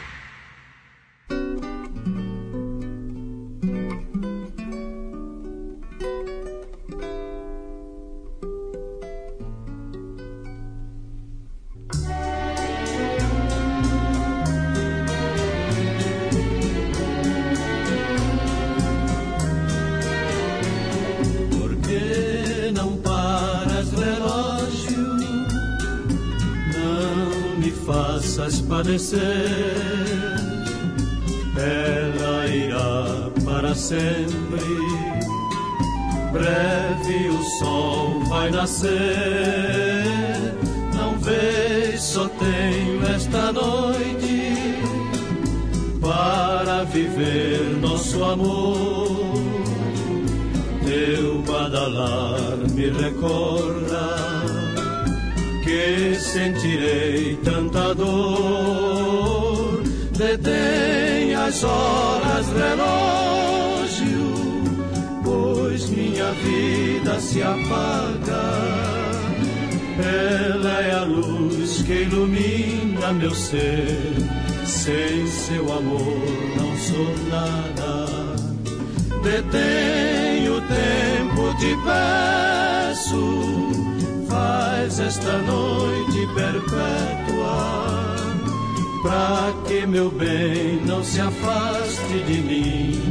Se afaste de mim,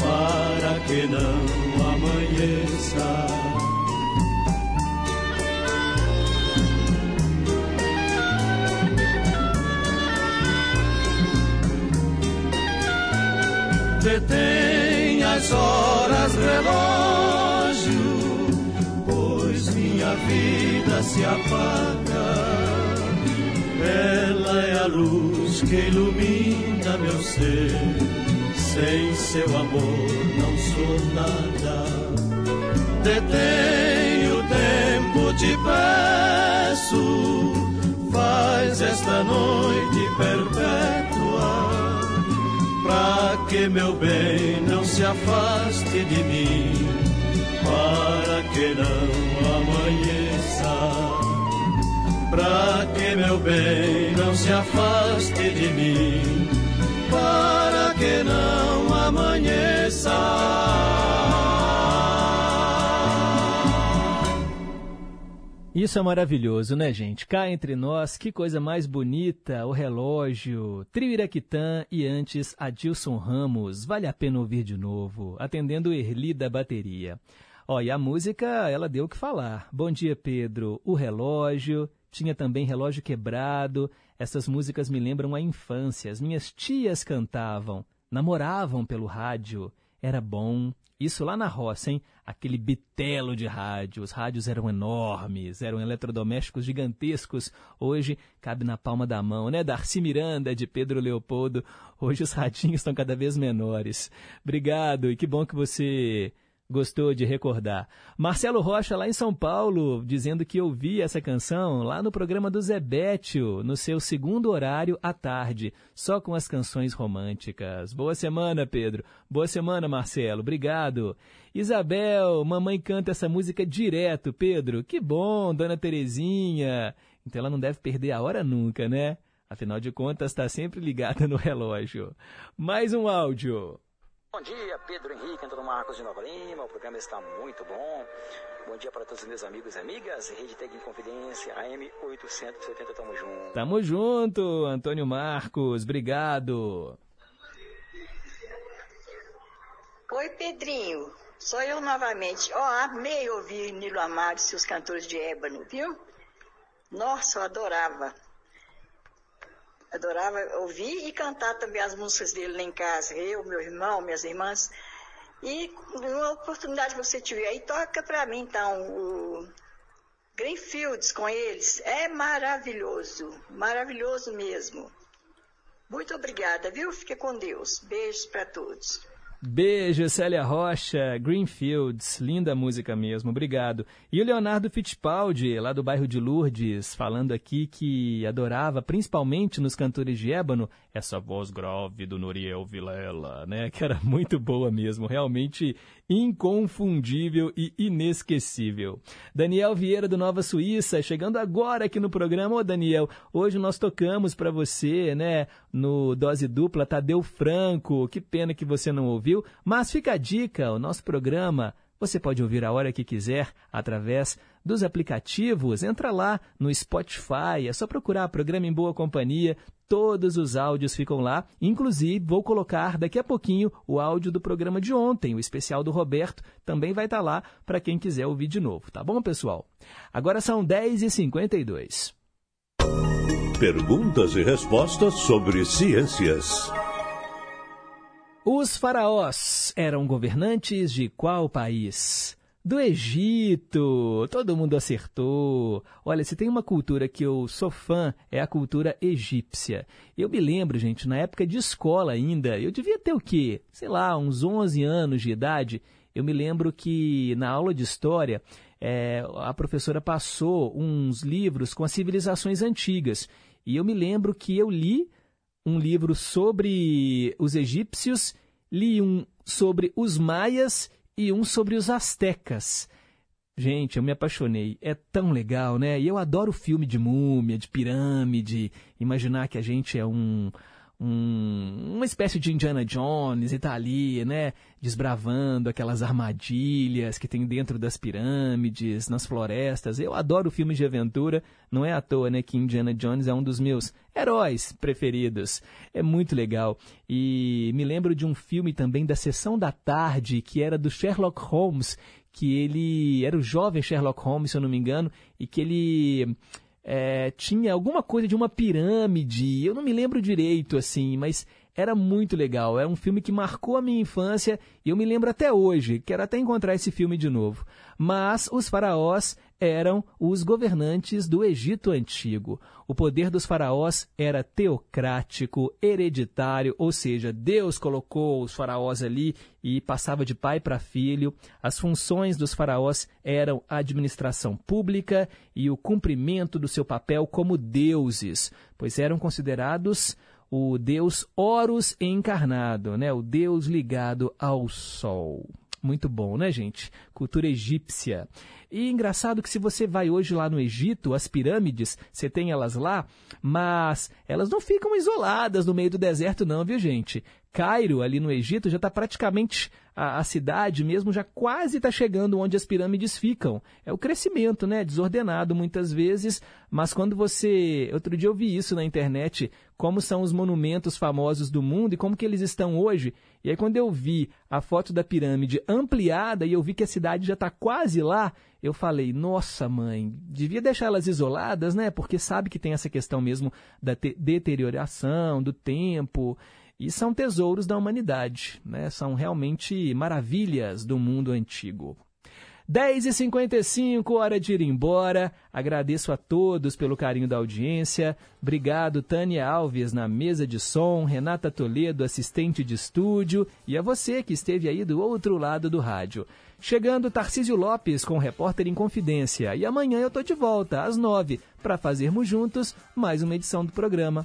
para que não amanheça. detém as horas, relógio, pois minha vida se apaga. Ela é a luz que ilumina meu ser. Sem seu amor não sou nada. Detém o tempo, te peço, faz esta noite perpétua para que meu bem não se afaste de mim, para que não amanheça. Para que meu bem não se afaste de mim, para que não amanheça. Isso é maravilhoso, né, gente? Cá entre nós, que coisa mais bonita, o relógio, Trio Iraquitã e antes Adilson Ramos. Vale a pena ouvir de novo, atendendo Erli da bateria. E a música, ela deu o que falar. Bom dia, Pedro. O relógio, tinha também relógio quebrado. Essas músicas me lembram a infância. As minhas tias cantavam, namoravam pelo rádio. Era bom. Isso lá na roça, hein? Aquele bitelo de rádio. Os rádios eram enormes, eram eletrodomésticos gigantescos. Hoje cabe na palma da mão, né? Darcy Miranda, de Pedro Leopoldo. Hoje os radinhos estão cada vez menores. Obrigado e que bom que você Gostou de recordar. Marcelo Rocha, lá em São Paulo, dizendo que ouvia essa canção lá no programa do Zebétio, no seu segundo horário à tarde, só com as canções românticas. Boa semana, Pedro. Boa semana, Marcelo. Obrigado. Isabel, mamãe canta essa música direto, Pedro. Que bom, dona Terezinha. Então ela não deve perder a hora nunca, né? Afinal de contas, está sempre ligada no relógio. Mais um áudio. Bom dia, Pedro Henrique, Antônio Marcos de Nova Lima. O programa está muito bom. Bom dia para todos os meus amigos e amigas. Rede Tec em Confidência, AM 870, tamo junto. Tamo junto, Antônio Marcos. Obrigado. Oi, Pedrinho. Sou eu novamente. Ó, oh, amei ouvir Nilo Amado e seus cantores de ébano, viu? Nossa, eu adorava adorava ouvir e cantar também as músicas dele lá em casa, eu, meu irmão, minhas irmãs. E uma oportunidade que você tiver aí, toca para mim então o Greenfields com eles. É maravilhoso, maravilhoso mesmo. Muito obrigada, viu? Fique com Deus. Beijos para todos. Beijo, Célia Rocha, Greenfields, linda música mesmo, obrigado. E o Leonardo Fittipaldi, lá do bairro de Lourdes, falando aqui que adorava, principalmente nos cantores de ébano, essa voz grave do Noriel Vilela, né? Que era muito boa mesmo, realmente inconfundível e inesquecível. Daniel Vieira do Nova Suíça, chegando agora aqui no programa. Ô Daniel, hoje nós tocamos para você, né, no Dose Dupla, Tadeu Franco. Que pena que você não ouviu, mas fica a dica, o nosso programa você pode ouvir a hora que quiser através dos aplicativos. Entra lá no Spotify, é só procurar Programa em Boa Companhia. Todos os áudios ficam lá. Inclusive, vou colocar daqui a pouquinho o áudio do programa de ontem, o especial do Roberto, também vai estar lá para quem quiser ouvir de novo, tá bom, pessoal? Agora são 10h52. Perguntas e respostas sobre ciências. Os faraós eram governantes de qual país? Do Egito! Todo mundo acertou! Olha, se tem uma cultura que eu sou fã, é a cultura egípcia. Eu me lembro, gente, na época de escola ainda, eu devia ter o quê? Sei lá, uns 11 anos de idade. Eu me lembro que na aula de história, é, a professora passou uns livros com as civilizações antigas. E eu me lembro que eu li um livro sobre os egípcios, li um sobre os maias e um sobre os astecas. Gente, eu me apaixonei. É tão legal, né? E eu adoro filme de múmia, de pirâmide, imaginar que a gente é um um, uma espécie de Indiana Jones e tá ali, né, desbravando aquelas armadilhas que tem dentro das pirâmides, nas florestas. Eu adoro filmes de aventura, não é à toa, né, que Indiana Jones é um dos meus heróis preferidos. É muito legal. E me lembro de um filme também da sessão da tarde que era do Sherlock Holmes, que ele era o jovem Sherlock Holmes, se eu não me engano, e que ele é, tinha alguma coisa de uma pirâmide, eu não me lembro direito, assim, mas era muito legal. É um filme que marcou a minha infância e eu me lembro até hoje. Quero até encontrar esse filme de novo. Mas os faraós eram os governantes do Egito Antigo. O poder dos faraós era teocrático, hereditário, ou seja, Deus colocou os faraós ali e passava de pai para filho. As funções dos faraós eram a administração pública e o cumprimento do seu papel como deuses, pois eram considerados o deus Horus encarnado, né? o deus ligado ao sol. Muito bom, né, gente? Cultura egípcia. E engraçado que se você vai hoje lá no Egito, as pirâmides, você tem elas lá, mas elas não ficam isoladas no meio do deserto, não, viu, gente? Cairo, ali no Egito, já está praticamente a, a, cidade mesmo já quase está chegando onde as pirâmides ficam. É o crescimento, né? Desordenado muitas vezes, mas quando você. Outro dia eu vi isso na internet, como são os monumentos famosos do mundo e como que eles estão hoje. E aí quando eu vi a foto da pirâmide ampliada e eu vi que a cidade já está quase lá, eu falei, nossa mãe, devia deixar elas isoladas, né? Porque sabe que tem essa questão mesmo da deterioração, do tempo. E são tesouros da humanidade, né? são realmente maravilhas do mundo antigo. 10h55, hora de ir embora. Agradeço a todos pelo carinho da audiência. Obrigado, Tânia Alves, na mesa de som, Renata Toledo, assistente de estúdio, e a você que esteve aí do outro lado do rádio. Chegando Tarcísio Lopes com o Repórter em Confidência. E amanhã eu tô de volta, às nove, para fazermos juntos mais uma edição do programa.